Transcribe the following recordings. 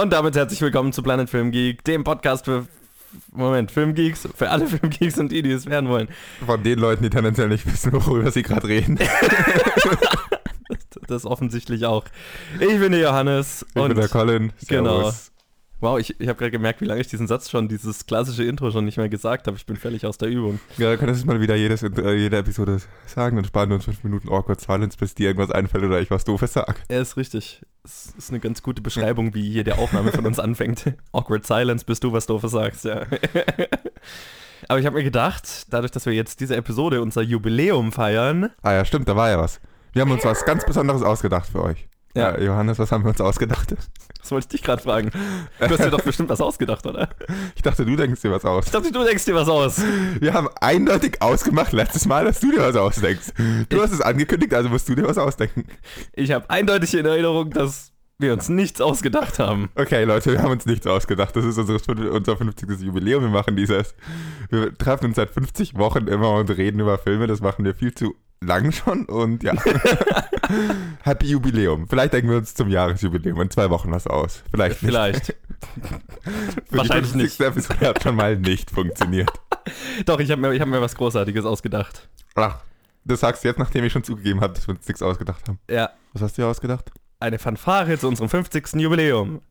Und damit herzlich willkommen zu Planet Film Geek, dem Podcast für Moment, Filmgeeks, für alle Filmgeeks und die, die es werden wollen. Von den Leuten, die tendenziell nicht wissen, worüber sie gerade reden. das offensichtlich auch. Ich bin der Johannes. Ich bin der Colin. Servus. Genau. Wow, ich, ich habe gerade gemerkt, wie lange ich diesen Satz schon, dieses klassische Intro schon nicht mehr gesagt habe. Ich bin völlig aus der Übung. Ja, könntest du mal wieder jedes, äh, jede Episode sagen, dann sparen wir uns fünf Minuten Awkward Silence, bis dir irgendwas einfällt oder ich was Doofes sag. Ja, ist richtig. Das ist eine ganz gute Beschreibung, wie hier der Aufnahme von uns anfängt. Awkward Silence, bis du was Doofes sagst, ja. Aber ich habe mir gedacht, dadurch, dass wir jetzt diese Episode unser Jubiläum feiern. Ah ja, stimmt, da war ja was. Wir haben uns was ganz Besonderes ausgedacht für euch. Ja. Johannes, was haben wir uns ausgedacht? Das wollte ich dich gerade fragen. Du hast dir doch bestimmt was ausgedacht, oder? Ich dachte, du denkst dir was aus. Ich dachte, du denkst dir was aus. Wir haben eindeutig ausgemacht letztes Mal, dass du dir was ausdenkst. Du ich hast es angekündigt, also musst du dir was ausdenken. Ich habe eindeutig in Erinnerung, dass wir uns nichts ausgedacht haben. Okay, Leute, wir haben uns nichts ausgedacht. Das ist unser, unser 50. Jubiläum. Wir machen dieses. Wir treffen uns seit 50 Wochen immer und reden über Filme. Das machen wir viel zu lang schon und ja. Happy Jubiläum. Vielleicht denken wir uns zum Jahresjubiläum in zwei Wochen was aus. Vielleicht nicht. Vielleicht. Wahrscheinlich nicht. Episode hat schon mal nicht funktioniert. Doch, ich habe mir, hab mir was Großartiges ausgedacht. Ach, das sagst du jetzt, nachdem ich schon zugegeben habe, dass wir uns nichts ausgedacht haben. Ja. Was hast du dir ausgedacht? Eine Fanfare zu unserem 50. Jubiläum.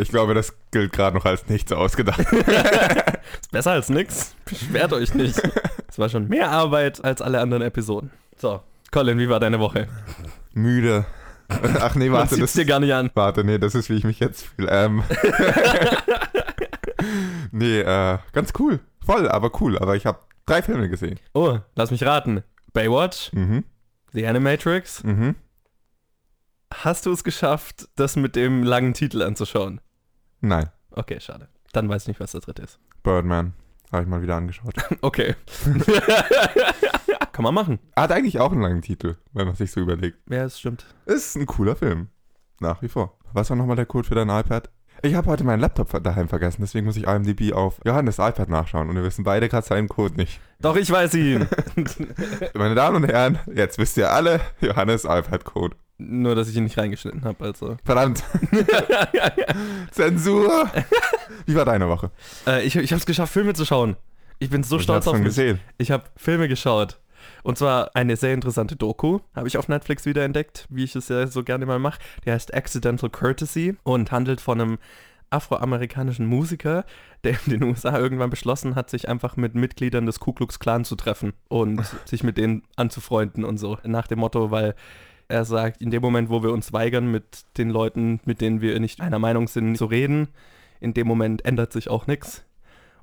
Ich glaube, das gilt gerade noch als nichts ausgedacht. ist besser als nichts. Beschwert euch nicht. Es war schon mehr Arbeit als alle anderen Episoden. So, Colin, wie war deine Woche? Müde. Ach nee, warte. Man das dir gar nicht an. Warte, nee, das ist, wie ich mich jetzt fühle. Ähm. nee, äh, ganz cool. Voll, aber cool. Aber ich habe drei Filme gesehen. Oh, lass mich raten. Baywatch, mhm. The Animatrix, mhm. Hast du es geschafft, das mit dem langen Titel anzuschauen? Nein. Okay, schade. Dann weiß ich nicht, was der dritte ist. Birdman. Habe ich mal wieder angeschaut. okay. Kann man machen. Hat eigentlich auch einen langen Titel, wenn man sich so überlegt. Ja, das stimmt. Ist ein cooler Film. Nach wie vor. Was war nochmal der Code für dein iPad? Ich habe heute meinen Laptop daheim vergessen, deswegen muss ich IMDb auf Johannes iPad nachschauen und wir wissen beide gerade seinen Code nicht. Doch, ich weiß ihn. Meine Damen und Herren, jetzt wisst ihr alle Johannes iPad-Code. Nur, dass ich ihn nicht reingeschnitten habe, also. Verdammt. Zensur. Wie war deine Woche? Äh, ich ich habe es geschafft, Filme zu schauen. Ich bin so ich stolz auf mich. gesehen. Ich habe Filme geschaut. Und zwar eine sehr interessante Doku, habe ich auf Netflix wiederentdeckt, wie ich es ja so gerne mal mache. Die heißt Accidental Courtesy und handelt von einem afroamerikanischen Musiker, der in den USA irgendwann beschlossen hat, sich einfach mit Mitgliedern des Ku Klux Klan zu treffen und sich mit denen anzufreunden und so. Nach dem Motto, weil er sagt, in dem Moment, wo wir uns weigern, mit den Leuten, mit denen wir nicht einer Meinung sind, zu reden, in dem Moment ändert sich auch nichts.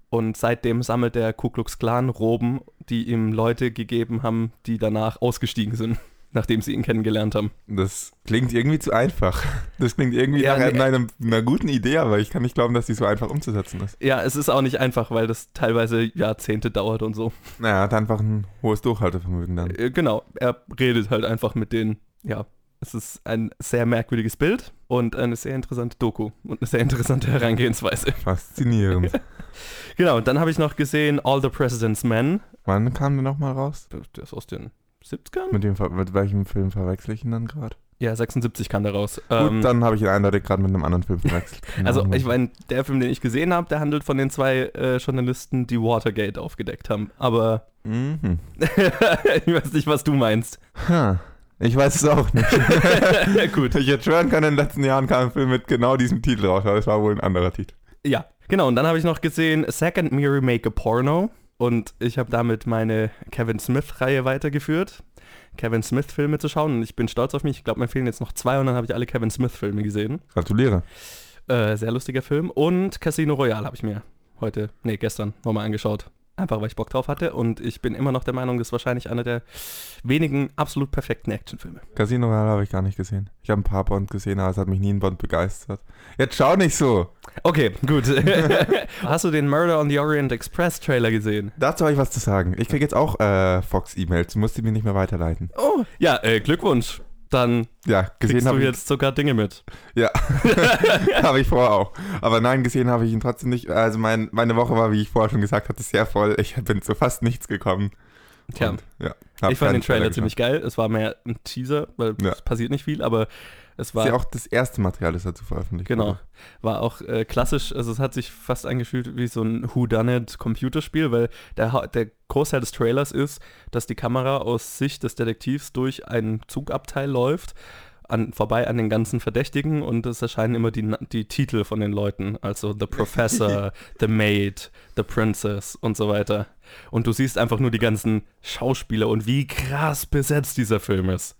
Und seitdem sammelt der Ku Klux Klan Roben, die ihm Leute gegeben haben, die danach ausgestiegen sind, nachdem sie ihn kennengelernt haben. Das klingt irgendwie zu einfach. Das klingt irgendwie ja, nach nee. einer, einer, guten Idee, aber ich kann nicht glauben, dass die so einfach umzusetzen ist. Ja, es ist auch nicht einfach, weil das teilweise Jahrzehnte dauert und so. Naja, hat einfach ein hohes Durchhaltevermögen dann. Äh, genau, er redet halt einfach mit denen ja, es ist ein sehr merkwürdiges Bild und eine sehr interessante Doku und eine sehr interessante Herangehensweise. Faszinierend. genau, und dann habe ich noch gesehen All the President's Men. Wann kam der nochmal raus? Der ist aus den 70ern. Mit, dem, mit welchem Film verwechsel ich ihn dann gerade? Ja, 76 kam der raus. Gut, ähm, dann habe ich ihn eindeutig gerade mit einem anderen Film verwechselt. also, ich meine, der Film, den ich gesehen habe, der handelt von den zwei äh, Journalisten, die Watergate aufgedeckt haben. Aber mhm. ich weiß nicht, was du meinst. Huh. Ich weiß es auch nicht. Gut. Ich hätte schwören können, in den letzten Jahren kam ein Film mit genau diesem Titel raus, aber es war wohl ein anderer Titel. Ja, genau. Und dann habe ich noch gesehen Second Me Remake a Porno. Und ich habe damit meine Kevin Smith-Reihe weitergeführt. Kevin Smith-Filme zu schauen. Und ich bin stolz auf mich. Ich glaube, mir fehlen jetzt noch zwei und dann habe ich alle Kevin Smith-Filme gesehen. Gratuliere. Äh, sehr lustiger Film. Und Casino Royale habe ich mir heute, nee, gestern nochmal angeschaut. Einfach weil ich Bock drauf hatte und ich bin immer noch der Meinung, das ist wahrscheinlich einer der wenigen absolut perfekten Actionfilme. Casino Royale habe ich gar nicht gesehen. Ich habe ein paar Bond gesehen, aber es hat mich nie in Bond begeistert. Jetzt schau nicht so. Okay, gut. Hast du den Murder on the Orient Express Trailer gesehen? Dazu habe ich was zu sagen. Ich kriege jetzt auch äh, Fox-E-Mails. Du musst die mir nicht mehr weiterleiten. Oh, ja, äh, Glückwunsch. Dann Ja, gesehen kriegst habe du ich, jetzt sogar Dinge mit. ja, habe ich vorher auch. Aber nein, gesehen habe ich ihn trotzdem nicht. Also mein, meine Woche war, wie ich vorher schon gesagt hatte, sehr voll. Ich bin zu fast nichts gekommen. Tja, Und, ja, ich fand den Trailer ziemlich geil. Es war mehr ein Teaser, weil Ja. es passiert nicht viel, aber es Das war ist ja auch das erste Material, das dazu veröffentlicht Genau. wurde. War auch äh, klassisch, also es hat sich fast angefühlt wie so ein Whodunit-Computerspiel, weil der, der Großteil des Trailers ist, dass die Kamera aus Sicht des Detektivs durch ein Zugabteil läuft, an, vorbei an den ganzen Verdächtigen und es erscheinen immer die, die Titel von den Leuten, also The Professor, The Maid, The Princess und so weiter. Und du siehst einfach nur die ganzen Schauspieler und wie krass besetzt dieser Film ist.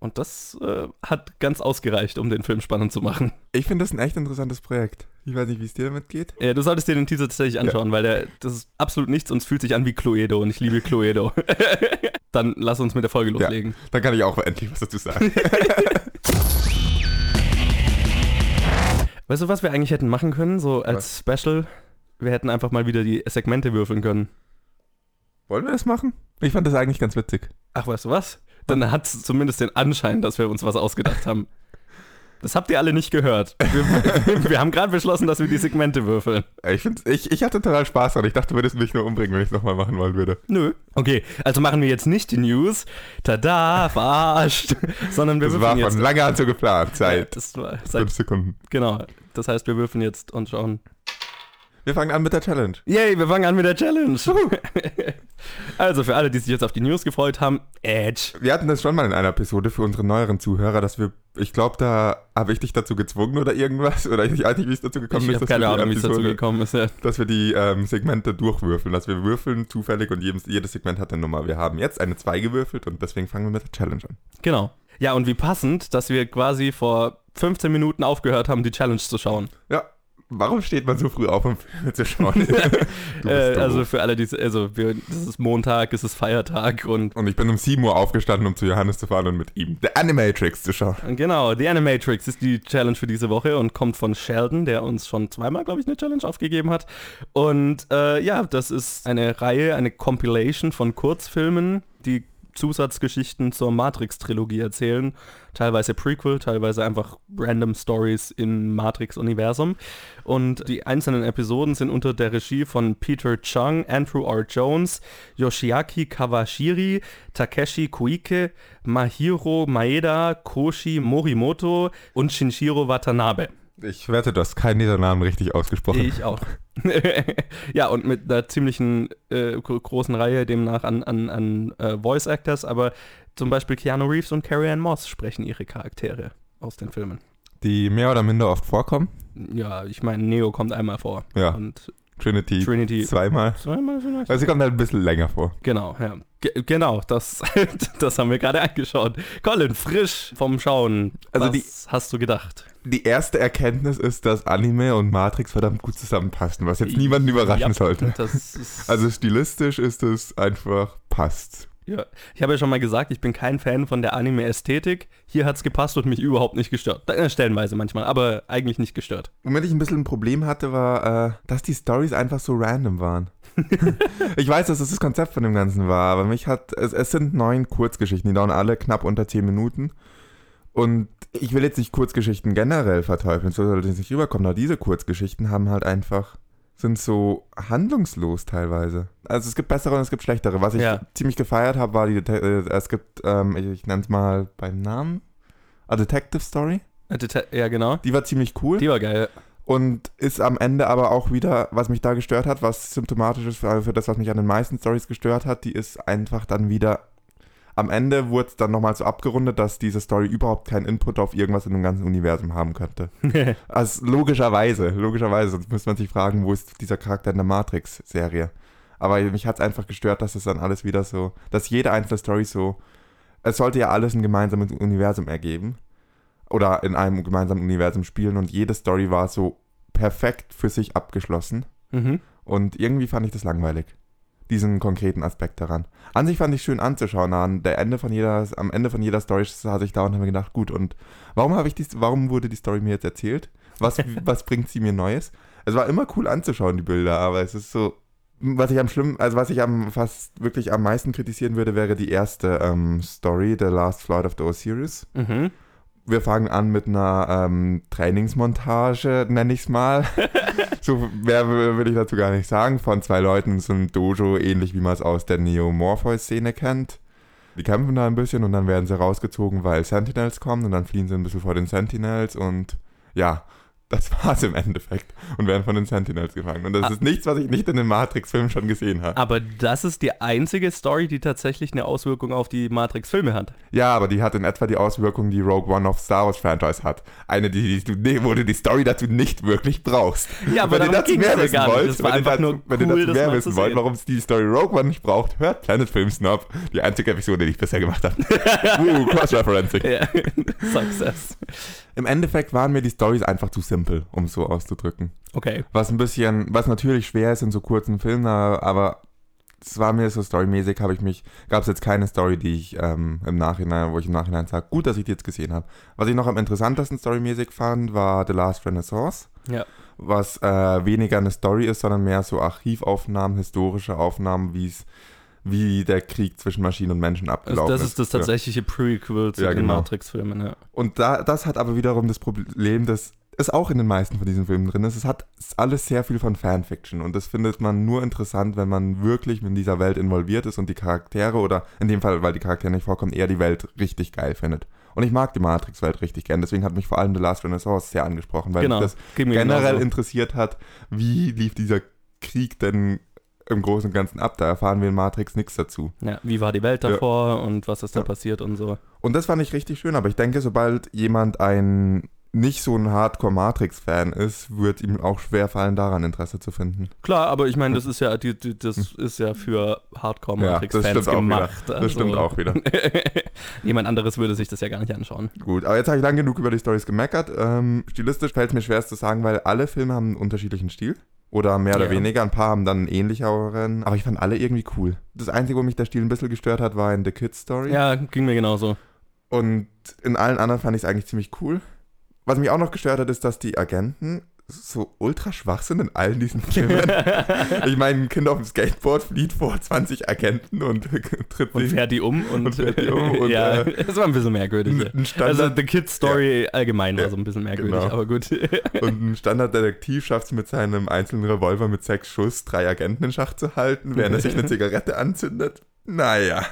Und das äh, hat ganz ausgereicht, um den Film spannend zu machen. Ich finde das ein echt interessantes Projekt. Ich weiß nicht, wie es dir damit geht. Ja, du solltest dir den Teaser tatsächlich anschauen, weil der, das ist absolut nichts und es fühlt sich an wie Cluedo und ich liebe Cluedo. Dann lass uns mit der Folge Ja. loslegen. Dann kann ich auch endlich was dazu sagen. Weißt du, was wir eigentlich hätten machen können, so als Special? Wir hätten einfach mal wieder die Segmente würfeln können. Wollen wir das machen? Ich fand das eigentlich ganz witzig. Ach, weißt du was? Dann hat es zumindest den Anschein, dass wir uns was ausgedacht haben. Das habt ihr alle nicht gehört. Wir, wir haben gerade beschlossen, dass wir die Segmente würfeln. Ich, ich, ich hatte total Spaß dran. Ich dachte, du würdest mich nur umbringen, wenn ich es nochmal machen wollen würde. Nö. Okay, also machen wir jetzt nicht die News. Tada, verarscht. Sondern wir Das war würfeln von jetzt. langer Hand so geplant. Seit das war, seit, fünf Sekunden. genau. Das heißt, wir würfeln jetzt und schauen. Wir fangen an mit der Challenge. Yay, wir fangen an mit der Challenge. also für alle, die sich jetzt auf die News gefreut haben, Edge. Wir hatten das schon mal in einer Episode für unsere neueren Zuhörer, dass wir, ich glaube, da habe ich dich dazu gezwungen oder irgendwas. Oder ich weiß nicht, wie es dazu gekommen Ich ist. habe dass wir keine Ahnung, wie es dazu gekommen ist. Ja. Dass wir die ähm, Segmente durchwürfeln. Dass wir würfeln zufällig und jedes, jedes Segment hat eine Nummer. Wir haben jetzt eine 2 gewürfelt und deswegen fangen wir mit der Challenge an. Genau. Ja, und wie passend, dass wir quasi vor 15 Minuten aufgehört haben, die Challenge zu schauen. Ja. Warum steht man so früh auf, um Filme zu schauen? Äh, also für alle, die, also wir, das ist Montag, es ist Feiertag und und ich bin um 7 Uhr aufgestanden, um zu Johannes zu fahren und mit ihm The Animatrix zu schauen. Genau, The Animatrix ist die Challenge für diese Woche und kommt von Sheldon, der uns schon zweimal, glaube ich, eine Challenge aufgegeben hat. Und äh, ja, das ist eine Reihe, eine Compilation von Kurzfilmen, die Zusatzgeschichten zur Matrix-Trilogie erzählen. Teilweise Prequel, teilweise einfach random Stories im Matrix-Universum. Und die einzelnen Episoden sind unter der Regie von Peter Chung, Andrew R. Jones, Yoshiaki Kawashiri, Takeshi Koike, Mahiro Maeda, Koshi Morimoto und Shinjiro Watanabe. Ich wette, du hast keinen dieser Namen richtig ausgesprochen. Ich auch. ja, und mit einer ziemlichen äh, gro- großen Reihe demnach an, an, an äh, Voice Actors, aber zum Beispiel Keanu Reeves und Carrie Ann Moss sprechen ihre Charaktere aus den Filmen. Die mehr oder minder oft vorkommen. Ja, ich meine, Neo kommt einmal vor. Ja. Und Trinity, Trinity zweimal. zweimal vielleicht. Also sie kommt halt ein bisschen länger vor. Genau, ja. Ge genau, das, das haben wir gerade angeschaut. Colin, frisch vom Schauen. Also Was die- hast du gedacht? Die erste Erkenntnis ist, dass Anime und Matrix verdammt gut zusammenpassen, was jetzt niemanden überraschen Ja, sollte. Also stilistisch ist es einfach passt. ja. Ich habe ja schon mal gesagt, ich bin kein Fan von der Anime-Ästhetik. Hier hat es gepasst und mich überhaupt nicht gestört. Äh, Stellenweise manchmal, aber eigentlich nicht gestört. Womit ich ein bisschen ein Problem hatte, war, äh, dass die Stories einfach so random waren. ich weiß, dass das das Konzept von dem Ganzen war, aber mich hat, es, es sind neun Kurzgeschichten, die dauern alle knapp unter zehn Minuten. Und ich will jetzt nicht Kurzgeschichten generell verteufeln, so sollte es nicht rüberkommen, aber diese Kurzgeschichten haben halt einfach, sind so handlungslos teilweise. Also es gibt bessere und es gibt schlechtere. Was ich Ja. ziemlich gefeiert habe, war die, äh, es gibt, ähm, ich, ich nenne es mal beim Namen, A Detective Story. Ja, genau. Die war ziemlich cool. Die war geil. Und ist am Ende aber auch wieder, was mich da gestört hat, was symptomatisch ist für, für das, was mich an den meisten Stories gestört hat, die ist einfach dann wieder. Am Ende wurde es dann nochmal so abgerundet, dass diese Story überhaupt keinen Input auf irgendwas in dem ganzen Universum haben könnte. Also logischerweise, logischerweise, sonst müsste man sich fragen, wo ist dieser Charakter in der Matrix-Serie. Aber mich hat es einfach gestört, dass es dann alles wieder so, dass jede einzelne Story so, es sollte ja alles ein gemeinsames Universum ergeben. Oder in einem gemeinsamen Universum spielen und jede Story war so perfekt für sich abgeschlossen. mhm. Und irgendwie fand ich das langweilig. Diesen konkreten Aspekt daran. An sich fand ich schön anzuschauen. An der Ende von jeder, am Ende von jeder Story saß ich da und habe mir gedacht, gut, und warum habe ich die, warum wurde die Story mir jetzt erzählt? Was, was bringt sie mir Neues? Es war immer cool anzuschauen, die Bilder, aber es ist so, Was ich am schlimm, also was ich am fast wirklich am meisten kritisieren würde, wäre die erste ähm, Story, The Last Flight of the Osiris. Mhm. Wir fangen an mit einer ähm, Trainingsmontage, nenne ich es mal. so mehr will ich dazu gar nicht sagen. Von zwei Leuten so einem Dojo, ähnlich wie man es aus der Neo-Morpheus-Szene kennt. Die kämpfen da ein bisschen und dann werden sie rausgezogen, weil Sentinels kommen und dann fliehen sie ein bisschen vor den Sentinels und ja, das war's im Endeffekt und werden von den Sentinels gefangen. Und das Ah. ist nichts, was ich nicht in den Matrix-Filmen schon gesehen habe. Aber das ist die einzige Story, die tatsächlich eine Auswirkung auf die Matrix-Filme hat. Ja, aber die hat in etwa die Auswirkungen, die Rogue One of Star Wars Franchise hat. Eine, die, die du, nee, wo du die Story dazu nicht wirklich brauchst. Ja, aber wenn ihr dazu mehr wissen wollt, wenn, ihr dazu, ihr dazu mehr wissen wollt, warum es die Story Rogue One nicht braucht, hört Planet Film Snob, die einzige Episode, die ich bisher gemacht habe. uh, Cross-Referencing. Success. Im Endeffekt waren mir die Stories einfach zu simpel, um es so auszudrücken. Okay. Was ein bisschen, was natürlich schwer ist in so kurzen Filmen, aber es war mir so storymäßig, habe ich mich, gab es jetzt keine Story, die ich ähm, im Nachhinein, wo ich im Nachhinein sage, gut, dass ich die jetzt gesehen habe. Was ich noch am interessantesten storymäßig fand, war The Last Renaissance, Ja. was äh, weniger eine Story ist, sondern mehr so Archivaufnahmen, historische Aufnahmen, wie es wie der Krieg zwischen Maschinen und Menschen Also abgelaufen das ist das Ja. tatsächliche Prequel zu Ja, den genau. Matrix-Filmen, ja. Und da, das hat aber wiederum das Problem, dass es auch in den meisten von diesen Filmen drin ist. Es hat ist alles sehr viel von Fanfiction und das findet man nur interessant, wenn man wirklich in dieser Welt involviert ist und die Charaktere oder in dem Fall, weil die Charaktere nicht vorkommen, eher die Welt richtig geil findet. Und ich mag die Matrix-Welt richtig gern, deswegen hat mich vor allem The Last Renaissance sehr angesprochen, weil Genau. mich das generell genauso. interessiert hat, wie lief dieser Krieg denn im Großen und Ganzen ab. Da erfahren wir in Matrix nichts dazu. Ja, wie war die Welt Ja. davor und was ist da Ja. passiert und so. Und das fand ich richtig schön, aber ich denke, sobald jemand ein nicht so ein Hardcore-Matrix-Fan ist, wird ihm auch schwer fallen, daran Interesse zu finden. Klar, aber ich meine, das ist ja, die, die, das ist ja für Hardcore-Matrix-Fans Ja, das stimmt auch gemacht. Das stimmt auch wieder. Niemand anderes würde sich das ja gar nicht anschauen. Gut, aber jetzt habe ich lang genug über die Stories gemeckert. Ähm, stilistisch fällt es mir schwer es zu sagen, weil alle Filme haben einen unterschiedlichen Stil. Oder mehr oder Ja. weniger. Ein paar haben dann einen ähnlicheren. Aber ich fand alle irgendwie cool. Das Einzige, wo mich der Stil ein bisschen gestört hat, war in The Kids Story. Ja, ging mir genauso. Und in allen anderen fand ich es eigentlich ziemlich cool. Was mich auch noch gestört hat, ist, dass die Agenten so ultra schwach sind in allen diesen Filmen. ich meine, ein Kind auf dem Skateboard flieht vor 20 Agenten und tritt Und sich fährt die um und, Und fährt die um und, ja, äh, das war ein bisschen merkwürdig. ja. ein Standard, Also The Kids Story allgemein war Ja, so ein bisschen merkwürdig, genau. aber gut. und ein Standarddetektiv schafft es mit seinem einzelnen Revolver mit sechs Schuss drei Agenten in Schach zu halten, während er sich eine Zigarette anzündet. Naja.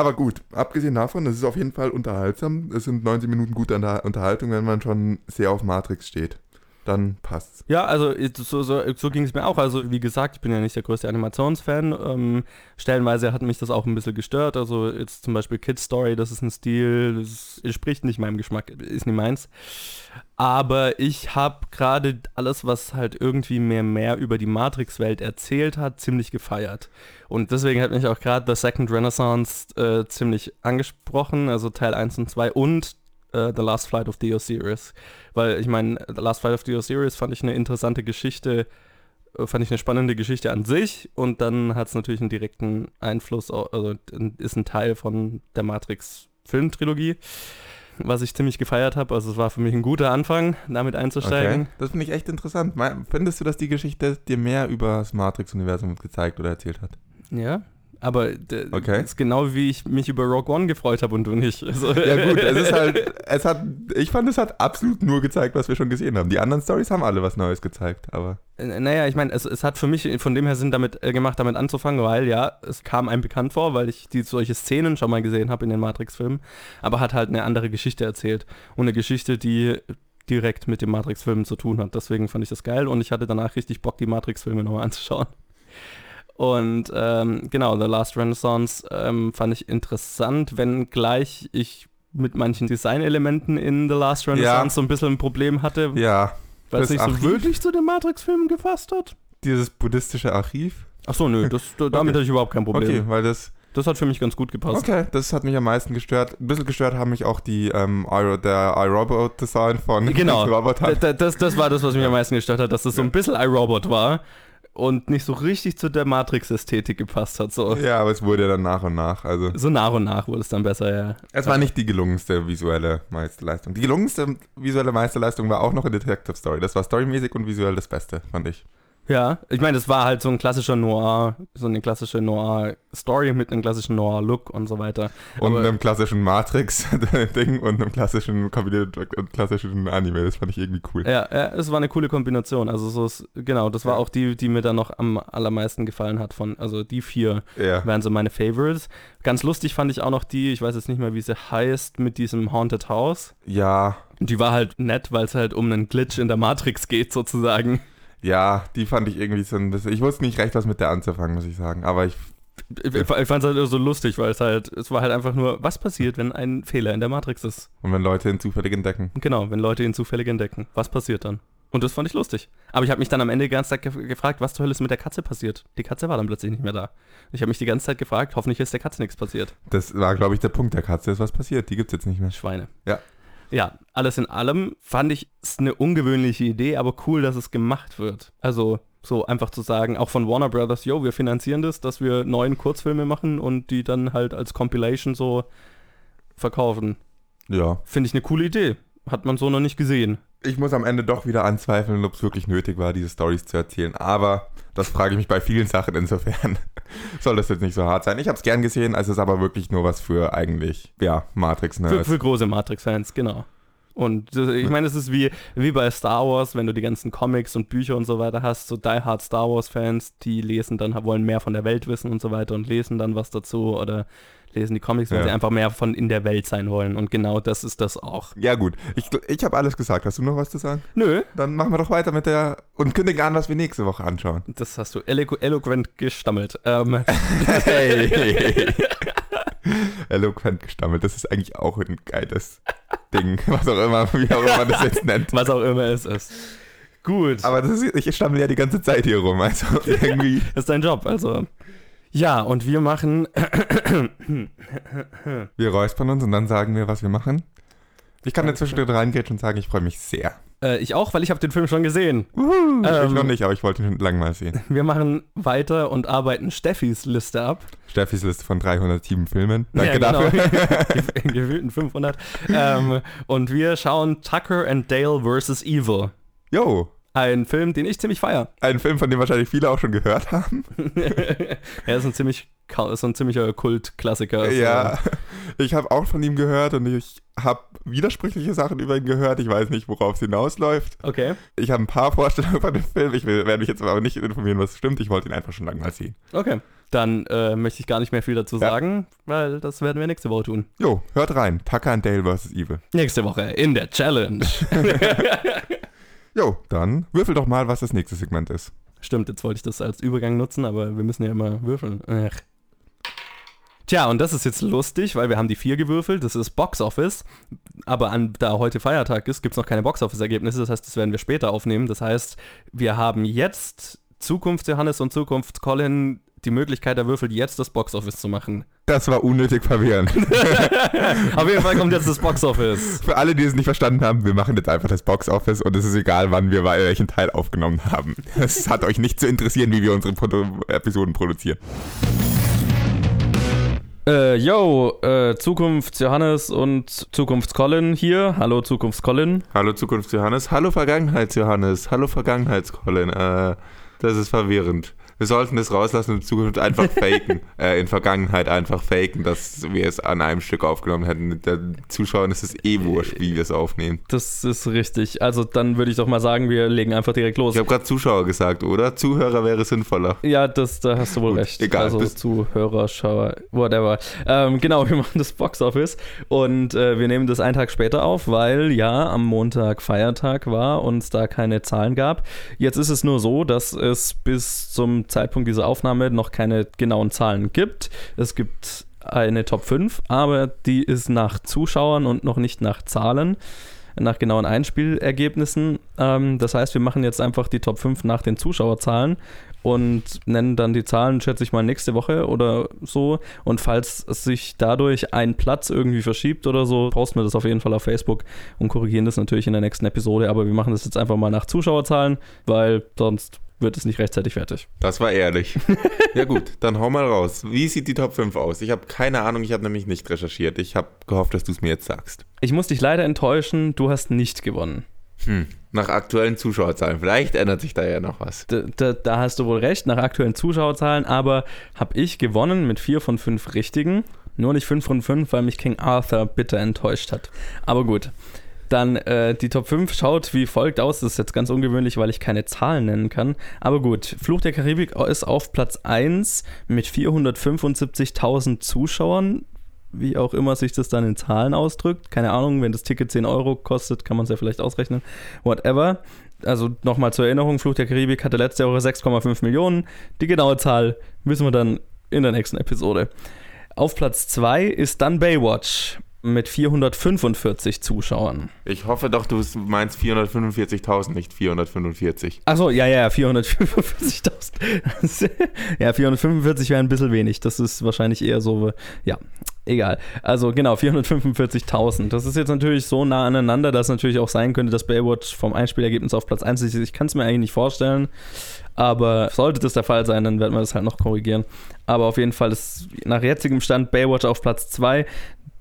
Aber gut, abgesehen davon, es ist auf jeden Fall unterhaltsam. Es sind 90 Minuten gute Unter- Unterhaltung, wenn man schon sehr auf Matrix steht. Dann passt's. Ja, also so, so, so ging es mir auch. Also wie gesagt, ich bin ja nicht der größte Animationsfan. Ähm, stellenweise hat mich das auch ein bisschen gestört. Also jetzt zum Beispiel Kids Story, das ist ein Stil, das entspricht nicht meinem Geschmack, ist nicht meins. Aber ich habe gerade alles, was halt irgendwie mehr mehr über die Matrix-Welt erzählt hat, ziemlich gefeiert. Und deswegen hat mich auch gerade The Second Renaissance äh, ziemlich angesprochen, also Teil 1 und 2 und äh, The Last Flight of the Osiris. Weil ich meine, The Last Flight of the Osiris fand ich eine interessante Geschichte, äh, fand ich eine spannende Geschichte an sich und dann hat es natürlich einen direkten Einfluss, also ist ein Teil von der Matrix-Filmtrilogie, was ich ziemlich gefeiert habe. Also es war für mich ein guter Anfang, damit einzusteigen. Das finde ich echt interessant. Findest du, dass die Geschichte dir mehr über das Matrix-Universum gezeigt oder erzählt hat? Ja. Aber Okay. das ist genau wie ich mich über Rogue One gefreut habe und du nicht. Also, Ja gut, es ist halt, es hat, ich fand, es hat absolut nur gezeigt, was wir schon gesehen haben. Die anderen Stories haben alle was Neues gezeigt, aber Naja, ich meine, es, es hat für mich von dem her Sinn damit äh, gemacht, damit anzufangen, weil ja, es kam einem bekannt vor, weil ich die solche Szenen schon mal gesehen habe in den Matrix-Filmen, aber hat halt eine andere Geschichte erzählt. Und eine Geschichte, die direkt mit den Matrix-Filmen zu tun hat. Deswegen fand ich das geil und ich hatte danach richtig Bock, die Matrix-Filme nochmal anzuschauen. Und ähm, genau, The Last Renaissance ähm, fand ich interessant, wenngleich ich mit manchen Designelementen in The Last Renaissance so ein bisschen ein Problem hatte, ja, weil es nicht so wirklich zu den Matrix-Filmen gefasst hat. dieses buddhistische Archiv. Achso, nö, das, damit Okay. hatte ich überhaupt kein Problem. Okay, weil das, Das hat für mich ganz gut gepasst. okay, das hat mich am meisten gestört. Ein bisschen gestört haben mich auch die, ähm, der iRobot-Design von Genau. Robotern. Da- da- Das, das war das, was mich am meisten gestört hat, dass das so ein bisschen iRobot war und nicht so richtig zu der Matrix-Ästhetik gepasst hat. So. Ja, aber es wurde ja dann nach und nach. Also so nach und nach wurde es dann besser, ja. es war nicht die gelungenste visuelle Meisterleistung. Die gelungenste visuelle Meisterleistung war auch noch in Detective Story. Das war storymäßig und visuell das Beste, fand ich. Ja, ich meine, es war halt so ein klassischer Noir, so eine klassische Noir-Story mit einem klassischen Noir-Look und so weiter. Und Aber- einem klassischen Matrix-Ding und einem klassischen, kombiniert- und klassischen Anime. Das fand ich irgendwie cool. Ja, ja, es war eine coole Kombination. Also so ist, genau, das war Ja. auch die, die mir dann noch am allermeisten gefallen hat von, also die vier Ja. wären so meine Favorites. Ganz lustig fand ich auch noch die, ich weiß jetzt nicht mehr, wie sie heißt, mit diesem Haunted House. Ja, Die war halt nett, weil es halt um einen Glitch in der Matrix geht, sozusagen. Ja, die fand ich irgendwie so ein bisschen. Ich wusste nicht recht, was mit der anzufangen, muss ich sagen. Aber ich. Ich, ich fand es halt so lustig, weil es halt, es war halt einfach nur, was passiert, wenn ein Fehler in der Matrix ist? Und wenn Leute ihn zufällig entdecken. Genau, wenn Leute ihn zufällig entdecken. Was passiert dann? Und das fand ich lustig. Aber ich habe mich dann am Ende die ganze Zeit gef gefragt, was zur Hölle ist mit der Katze passiert? Die Katze war dann plötzlich nicht mehr da. Ich habe mich die ganze Zeit gefragt, hoffentlich ist der Katze nichts passiert. Das war, glaube ich, der Punkt. Der Katze ist was passiert. Die gibt's jetzt nicht mehr. Schweine. Ja. Ja, alles in allem fand ich es eine ungewöhnliche Idee, aber cool, dass es gemacht wird. Also so einfach zu sagen, auch von Warner Brothers, yo, wir finanzieren das, dass wir neuen Kurzfilme machen und die dann halt als Compilation so verkaufen. Ja. Finde ich eine coole Idee. Hat man so noch nicht gesehen. Ich muss am Ende doch wieder anzweifeln, ob es wirklich nötig war, diese Stories zu erzählen. Aber das frage ich mich bei vielen Sachen. Insofern soll das jetzt nicht so hart sein. Ich habe es gern gesehen, es ist aber wirklich nur was für eigentlich, ja, Für, Matrix-Nerds. für große Matrix-Fans, genau. Und das, ich meine, es ist wie, wie bei Star Wars, wenn du die ganzen Comics und Bücher und so weiter hast, so Die Hard Star Wars-Fans, die lesen dann, wollen mehr von der Welt wissen und so weiter und lesen dann was dazu oder lesen die Comics, weil Ja. sie einfach mehr von in der Welt sein wollen. Und genau das ist das auch. Ja, gut. Ich, ich habe alles gesagt. Hast du noch was zu sagen? Nö, Dann machen wir doch weiter mit der und kündigen an, was wir nächste Woche anschauen. das hast du elo eloquent gestammelt. Ähm, Hey. Eloquent gestammelt. Das ist eigentlich auch ein geiles Ding. Was auch immer, wie auch immer man das jetzt nennt. was auch immer es ist. Gut. Aber das ist, ich stammel ja die ganze Zeit hier rum. Also irgendwie. Das ist dein Job, also. Ja, und wir machen. Wir räuspern uns und dann sagen wir, was wir machen. Ich kann dazwischen reingehen und sagen, ich freue mich sehr. Äh, ich auch, weil ich habe den Film schon gesehen. Uhu, ich Ähm. noch nicht, aber ich wollte ihn lange mal sehen. Wir machen weiter und arbeiten Steffis Liste ab. Steffis Liste von 307 Filmen. Danke Ja, genau. dafür. In gefühlten 500. ähm, und wir schauen Tucker and Dale vs. Evil. Jo, Ein Film, den ich ziemlich feier. ein Film, von dem wahrscheinlich viele auch schon gehört haben. er ist ein ziemlich ist ein ziemlicher Kultklassiker. Also, Ja, ich habe auch von ihm gehört und ich habe widersprüchliche Sachen über ihn gehört. Ich weiß nicht, worauf es hinausläuft. Okay. Ich habe ein paar Vorstellungen von dem Film. Ich werde mich jetzt aber nicht informieren, was stimmt. Ich wollte ihn einfach schon lange mal sehen. Okay. Dann äh, möchte ich gar nicht mehr viel dazu Ja. sagen, weil das werden wir nächste Woche tun. Jo, hört rein. Tucker and Dale vs. Evil. Nächste Woche in der Challenge. Jo, dann würfel doch mal, was das nächste Segment ist. Stimmt, jetzt wollte ich das als Übergang nutzen, aber wir müssen ja immer würfeln. Ach. Tja, und das ist jetzt lustig, weil wir haben die vier gewürfelt, das ist Box Office, aber an, da heute Feiertag ist, gibt es noch keine Box Office-Ergebnisse, das heißt, das werden wir später aufnehmen. Das heißt, wir haben jetzt Zukunft Johannes und Zukunft Colin die Möglichkeit, er würfelt jetzt das Box Office zu machen. Das war unnötig verwirrend. Auf jeden Fall kommt jetzt das Box Office. Für alle, die es nicht verstanden haben, wir machen jetzt einfach das Box Office und es ist egal, wann wir welchen Teil aufgenommen haben. Es hat euch nicht zu interessieren, wie wir unsere Produ Episoden produzieren. Äh, yo, äh, Zukunft Johannes und Zukunft Colin hier. Hallo Zukunft Colin. Hallo Zukunfts-Johannes. Hallo Vergangenheits-Johannes. Hallo Vergangenheits-Colin. Äh, das ist verwirrend. Wir sollten das rauslassen und in Zukunft einfach faken. äh, in Vergangenheit einfach faken, dass wir es an einem Stück aufgenommen hätten. Den Zuschauern ist es eh wurscht, wie wir es aufnehmen. Das ist richtig. Also dann würde ich doch mal sagen, wir legen einfach direkt los. Ich habe gerade Zuschauer gesagt, oder? Zuhörer wäre sinnvoller. Ja, das, da hast du wohl Gut, recht. egal, Also Zuhörer, Schauer, whatever. Ähm, genau, wir machen das Box Office und äh, wir nehmen das einen Tag später auf, weil ja am Montag Feiertag war und es da keine Zahlen gab. Jetzt ist es nur so, dass es bis zum Zeitpunkt dieser Aufnahme noch keine genauen Zahlen gibt. Es gibt eine Top 5, aber die ist nach Zuschauern und noch nicht nach Zahlen nach genauen Einspielergebnissen. Ähm, das heißt, wir machen jetzt einfach die Top 5 nach den Zuschauerzahlen und nennen dann die Zahlen, schätze ich mal, nächste Woche oder so. Und falls sich dadurch ein Platz irgendwie verschiebt oder so, posten wir das auf jeden Fall auf Facebook und korrigieren das natürlich in der nächsten Episode. Aber wir machen das jetzt einfach mal nach Zuschauerzahlen, weil sonst wird es nicht rechtzeitig fertig. Das war ehrlich. ja gut, dann hau mal raus. Wie sieht die Top 5 aus? Ich habe keine Ahnung, ich habe nämlich nicht recherchiert. Ich habe gehofft, dass du es mir jetzt sagst. Ich muss dich leider enttäuschen, du hast nicht gewonnen. Hm. Nach aktuellen Zuschauerzahlen. Vielleicht ändert sich da ja noch was. Da, da, da hast du wohl recht, nach aktuellen Zuschauerzahlen, aber habe ich gewonnen mit vier von fünf richtigen. Nur nicht fünf von fünf, weil mich King Arthur bitter enttäuscht hat. Aber gut. Dann äh, die Top 5 schaut wie folgt aus. Das ist jetzt ganz ungewöhnlich, weil ich keine Zahlen nennen kann. Aber gut, Fluch der Karibik ist auf Platz 1 mit 475.000 Zuschauern. Wie auch immer sich das dann in Zahlen ausdrückt. Keine Ahnung, wenn das Ticket 10 Euro kostet, kann man es ja vielleicht ausrechnen. Whatever. Also nochmal zur Erinnerung, Fluch der Karibik hatte letzte Woche 6,5 Millionen. Die genaue Zahl wissen wir dann in der nächsten Episode. Auf Platz 2 ist dann Baywatch mit 445 Zuschauern. Ich hoffe doch, du meinst 445.000, nicht 445. Achso, ja, ja, 445.000. ja, 445 wäre ein bisschen wenig. Das ist wahrscheinlich eher so, ja, egal. Also genau, 445.000. Das ist jetzt natürlich so nah aneinander, dass natürlich auch sein könnte, dass Baywatch vom Einspielergebnis auf Platz 1 ist. Ich kann es mir eigentlich nicht vorstellen. Aber sollte das der Fall sein, dann werden wir das halt noch korrigieren. Aber auf jeden Fall ist nach jetzigem Stand Baywatch auf Platz 2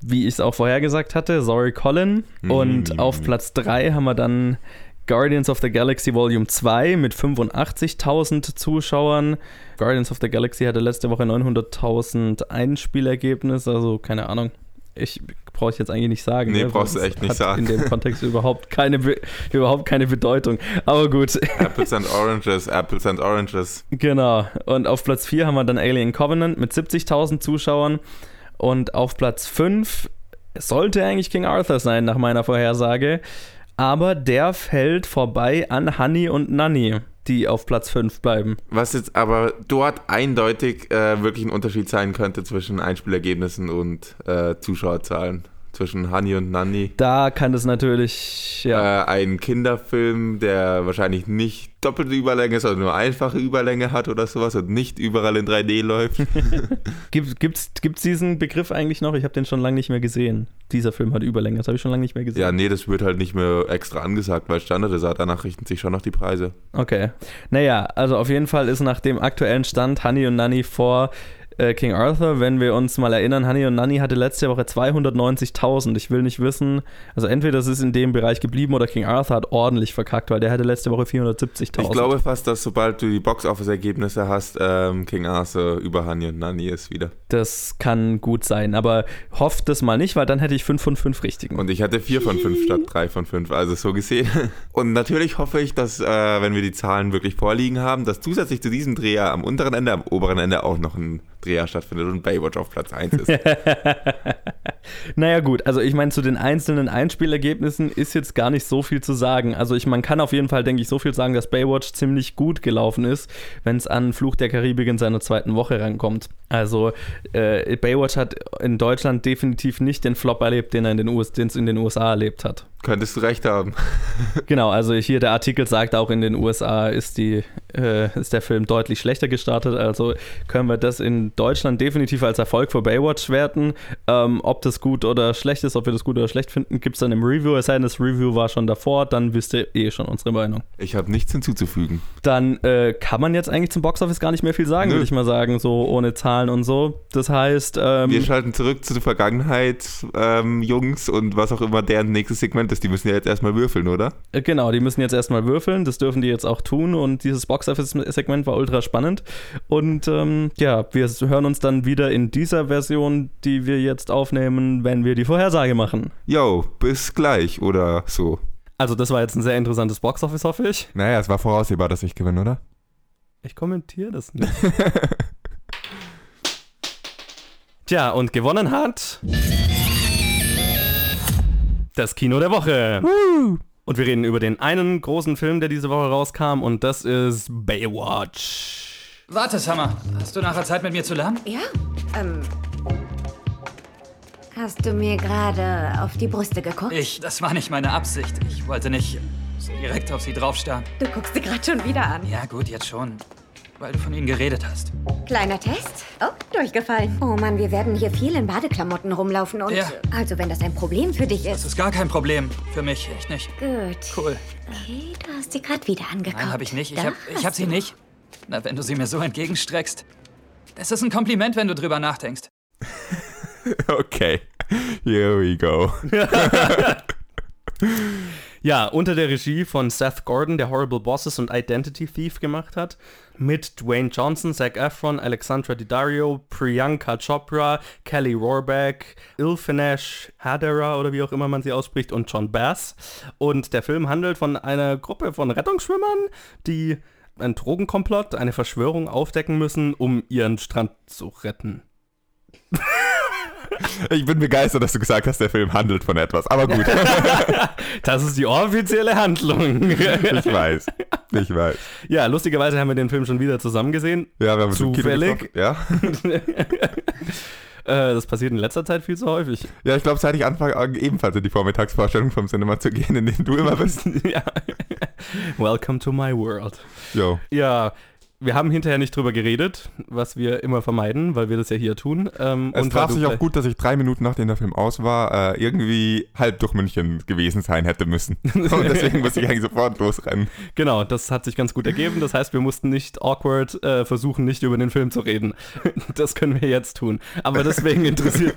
wie ich es auch vorhergesagt hatte, Sorry Colin. Und Mm. auf Platz 3 haben wir dann Guardians of the Galaxy Volume 2 mit 85.000 Zuschauern. Guardians of the Galaxy hatte letzte Woche 900.000 Einspielergebnis, also keine Ahnung. Ich brauche ich jetzt eigentlich nicht sagen. Nee, ne? brauchst du echt nicht hat sagen. In dem Kontext überhaupt keine, Be überhaupt keine Bedeutung. Aber gut, Apples and Oranges, Apples and Oranges. Genau. Und auf Platz 4 haben wir dann Alien Covenant mit 70.000 Zuschauern. Und auf Platz 5 sollte eigentlich King Arthur sein, nach meiner Vorhersage. Aber der fällt vorbei an Honey und Nanny, die auf Platz 5 bleiben. Was jetzt aber dort eindeutig äh, wirklich ein Unterschied sein könnte zwischen Einspielergebnissen und äh, Zuschauerzahlen. Zwischen Hani und Nanny. Da kann es natürlich, ja. Äh, ein Kinderfilm, der wahrscheinlich nicht doppelte Überlänge, sondern nur einfache Überlänge hat oder sowas und nicht überall in 3D läuft. Gibt gibt's, gibt's diesen Begriff eigentlich noch? Ich habe den schon lange nicht mehr gesehen. Dieser Film hat Überlänge, das habe ich schon lange nicht mehr gesehen. ja, nee, das wird halt nicht mehr extra angesagt, weil Standard ist. Danach richten sich schon noch die Preise. Okay. Naja, also auf jeden Fall ist nach dem aktuellen Stand Honey und Nanny vor äh, King Arthur. Wenn wir uns mal erinnern, Honey und Nanny hatte letzte Woche 290.000. Ich will nicht wissen, also entweder das ist in dem Bereich geblieben oder King Arthur hat ordentlich verkackt, weil der hatte letzte Woche 470.000. Ich glaube fast, dass sobald du die Box-Office-Ergebnisse hast, ähm, King Arthur über Hani und Nanny ist wieder. Das kann gut sein, aber hofft es mal nicht, weil dann hätte ich 5 von 5 richtigen. Und ich hatte 4 von 5 statt 3 von 5, also so gesehen. Und natürlich hoffe ich, dass, äh, wenn wir die Zahlen wirklich vorliegen haben, dass zusätzlich zu diesem Dreher am unteren Ende, am oberen Ende auch noch ein Dreher stattfindet und Baywatch auf Platz 1 ist. Naja gut, also ich meine, zu den einzelnen Einspielergebnissen ist jetzt gar nicht so viel zu sagen. Also ich, man kann auf jeden Fall, denke ich, so viel sagen, dass Baywatch ziemlich gut gelaufen ist, wenn es an Fluch der Karibik in seiner zweiten Woche rankommt. Also äh, Baywatch hat in Deutschland definitiv nicht den Flop erlebt, den er in den, US, den es in den USA erlebt hat. Könntest du recht haben. Genau, also hier der Artikel sagt auch, in den USA ist, die, äh, ist der Film deutlich schlechter gestartet. Also können wir das in Deutschland definitiv als Erfolg für Baywatch werten. Ähm, ob das gut oder schlecht ist, ob wir das gut oder schlecht finden, gibt es dann im Review. Es sei denn, das Review war schon davor, dann wisst ihr eh schon unsere Meinung. Ich habe nichts hinzuzufügen. Dann äh, kann man jetzt eigentlich zum Boxoffice gar nicht mehr viel sagen, würde ich mal sagen, so ohne Zahlen und so. Das heißt, ähm, Wir schalten zurück zur Vergangenheit, ähm, Jungs, und was auch immer deren nächstes Segment ist. Die müssen ja jetzt erstmal würfeln, oder? Äh, Genau, die müssen jetzt erstmal würfeln, das dürfen die jetzt auch tun und dieses Box-Office-Segment war ultra spannend. Und ähm, ja, wir hören uns dann wieder in dieser Version, die wir jetzt aufnehmen, wenn wir die Vorhersage machen. Yo, bis gleich oder so. Also, das war jetzt ein sehr interessantes Box-Office, hoffe ich. Naja, es war voraussehbar, dass ich gewinne, oder? Ich kommentiere das nicht. Tja, und gewonnen hat. Das Kino der Woche. Und wir reden über den einen großen Film, der diese Woche rauskam, und das ist Baywatch. Warte, Summer. Hast du nachher Zeit mit mir zu lernen? Ja, ähm. Hast du mir gerade auf die Brüste geguckt? Ich, das war nicht meine Absicht. Ich wollte nicht so direkt auf sie draufstarren. Du guckst sie gerade schon wieder an. Ja, gut, jetzt schon. Weil du von ihnen geredet hast. Kleiner Test? Oh, durchgefallen. Oh Mann, wir werden hier viel in Badeklamotten rumlaufen und. Ja. Also, wenn das ein Problem für dich Das ist. ist gar kein Problem. Für mich, echt nicht. Gut. Cool. Okay, du hast sie gerade wieder angekauft. Nein, habe ich nicht. Ich Da hab, ich hab sie du- nicht. Na, wenn du sie mir so entgegenstreckst. Das ist ein Kompliment, wenn du drüber nachdenkst. Okay, here we go. Ja, unter der Regie von Seth Gordon, der Horrible Bosses und Identity Thief gemacht hat, mit Dwayne Johnson, Zac Efron, Alexandra Daddario, Priyanka Chopra, Kelly Rohrbach, Ilfinesh Hadera oder wie auch immer man sie ausspricht und John Bass. Und der Film handelt von einer Gruppe von Rettungsschwimmern, die einen Drogenkomplott, eine Verschwörung aufdecken müssen, um ihren Strand zu retten. Ich bin begeistert, dass du gesagt hast, der Film handelt von etwas. Aber gut, Das ist die offizielle Handlung. ich weiß. Ich weiß. ja, lustigerweise haben wir den Film schon wieder zusammen gesehen. Ja, wir haben Zufällig. Ja, Äh, das passiert in letzter Zeit viel zu häufig. ja ich glaube, seit ich anfange, ebenfalls in die Vormittagsvorstellung vom Cinema zu gehen, in dem du immer bist. ja. Welcome to my world. Jo. Ja, wir haben hinterher nicht drüber geredet, was wir immer vermeiden, weil wir das ja hier tun. Ähm, Es traf sich auch gut, dass ich drei Minuten nachdem der Film aus war, äh, irgendwie halb durch München gewesen sein hätte müssen. Und deswegen musste ich eigentlich sofort losrennen. Genau, das hat sich ganz gut ergeben. Das heißt, wir mussten nicht awkward äh, versuchen, nicht über den Film zu reden. Das können wir jetzt tun. Aber deswegen interessiert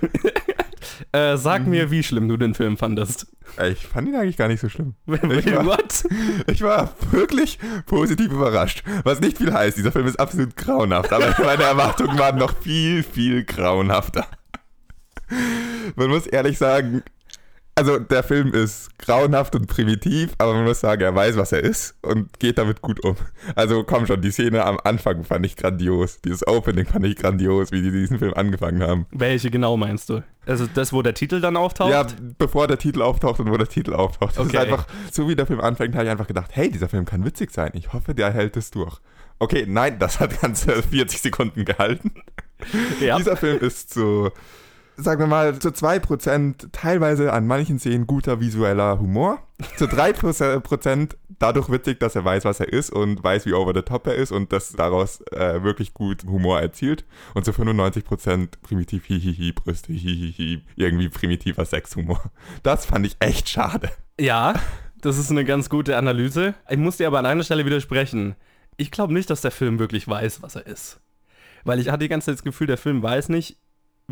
äh, Sag mir, wie schlimm du den Film fandest. Äh, Ich fand ihn eigentlich gar nicht so schlimm. Ich war, What? ich war wirklich positiv überrascht. Was nicht viel heißt, dieser Film ist absolut grauenhaft, aber meine Erwartungen waren noch viel, viel grauenhafter. Man muss ehrlich sagen, also der Film ist grauenhaft und primitiv, aber man muss sagen, er weiß, was er ist und geht damit gut um. Also komm schon, die Szene am Anfang fand ich grandios. Dieses Opening fand ich grandios, wie die diesen Film angefangen haben. Welche genau meinst du? Also das, wo der Titel dann auftaucht? Ja, bevor der Titel auftaucht und wo der Titel auftaucht. Das Okay. ist einfach, so wie der Film anfängt, habe ich einfach gedacht, hey, dieser Film kann witzig sein. Ich hoffe, der hält es durch. Okay, nein, das hat ganze 40 Sekunden gehalten. ja. Dieser Film ist so, sagen wir mal, zu 2% teilweise an manchen Szenen guter visueller Humor. Zu 3% dadurch witzig, dass er weiß, was er ist und weiß, wie over the top er ist und das daraus äh, wirklich gut Humor erzielt. Und zu 95% primitiv hihihi, Brüste, hihihi, irgendwie primitiver Sexhumor. Das fand ich echt schade. Ja, das ist eine ganz gute Analyse. Ich muss dir aber an einer Stelle widersprechen. Ich glaube nicht, dass der Film wirklich weiß, was er ist. Weil ich hatte die ganze Zeit das Gefühl, der Film weiß nicht,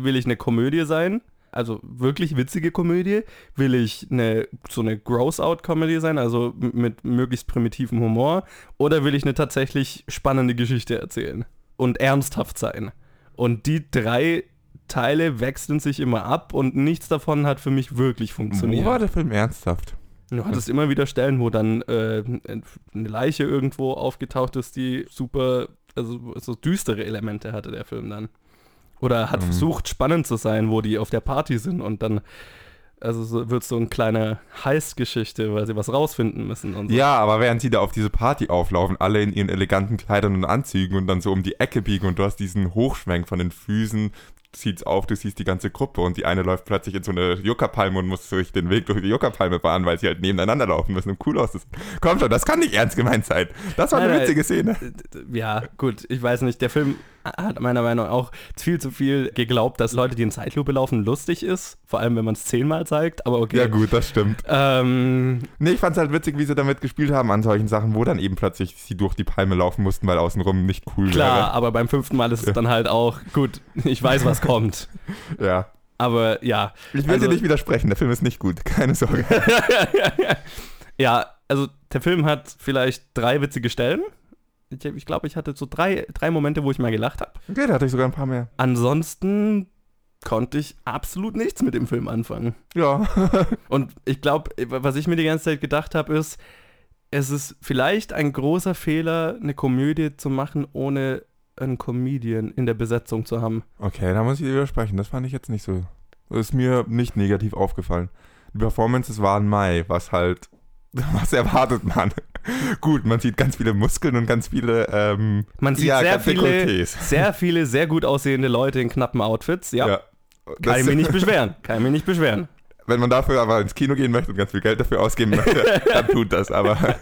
will ich eine Komödie sein? Also wirklich witzige Komödie? Will ich eine, so eine Gross-Out-Comedy sein, also mit möglichst primitivem Humor? Oder will ich eine tatsächlich spannende Geschichte erzählen und ernsthaft sein? Und die drei Teile wechseln sich immer ab und nichts davon hat für mich wirklich funktioniert. Wo war der Film ernsthaft? Du hattest immer wieder Stellen, wo dann äh, eine Leiche irgendwo aufgetaucht ist, die super, also so düstere Elemente hatte der Film dann. Oder hat Mhm. versucht, spannend zu sein, wo die auf der Party sind und dann, also so, wird so eine kleine Heist-Geschichte, weil sie was rausfinden müssen und so. Ja, aber während sie da auf diese Party auflaufen, alle in ihren eleganten Kleidern und Anzügen und dann so um die Ecke biegen und du hast diesen Hochschwenk von den Füßen, zieht's auf, du siehst die ganze Gruppe und die eine läuft plötzlich in so eine Juckerpalme und muss durch den Weg durch die Juckerpalme bahnen, weil sie halt nebeneinander laufen müssen, um cool auszusehen. Komm schon, das kann nicht ernst gemeint sein. Das war eine Nein, nein. witzige Szene. Ja, gut, ich weiß nicht. Der Film hat meiner Meinung nach auch viel zu viel geglaubt, dass Leute, die in Zeitlupe laufen, lustig ist. Vor allem, wenn man es zehnmal zeigt. Aber okay. Ja gut, das stimmt. Ähm, Nee, ich fand's halt witzig, wie sie damit gespielt haben an solchen Sachen, wo dann eben plötzlich sie durch die Palme laufen mussten, weil außenrum nicht cool Klar, aber beim fünften Mal ist es dann halt auch, gut, ich weiß, was kommt. wäre. Ja. Aber ja. Ich will Also- dir nicht widersprechen, der Film ist nicht gut, keine Sorge. Ja, also der Film hat vielleicht drei witzige Stellen. Ich, ich glaube, ich hatte so drei, drei Momente, wo ich mal gelacht habe. Okay, da hatte ich sogar ein paar mehr. Ansonsten konnte ich absolut nichts mit dem Film anfangen. Ja. Und ich glaube, was ich mir die ganze Zeit gedacht habe, ist, es ist vielleicht ein großer Fehler, eine Komödie zu machen, ohne einen Comedian in der Besetzung zu haben. Okay, da muss ich dir widersprechen. Das fand ich jetzt nicht so. Das ist mir nicht negativ aufgefallen. Die Performances waren Mai, was halt. Was erwartet man? Gut, man sieht ganz viele Muskeln und ganz viele. Ähm, Man sieht ja, sehr, viele, Dekolletés. sehr viele sehr gut aussehende Leute in knappen Outfits. Ja, Ja. kann ich mich nicht beschweren. Kann ich mich nicht beschweren. Wenn man dafür aber ins Kino gehen möchte und ganz viel Geld dafür ausgeben möchte, dann tut das. Aber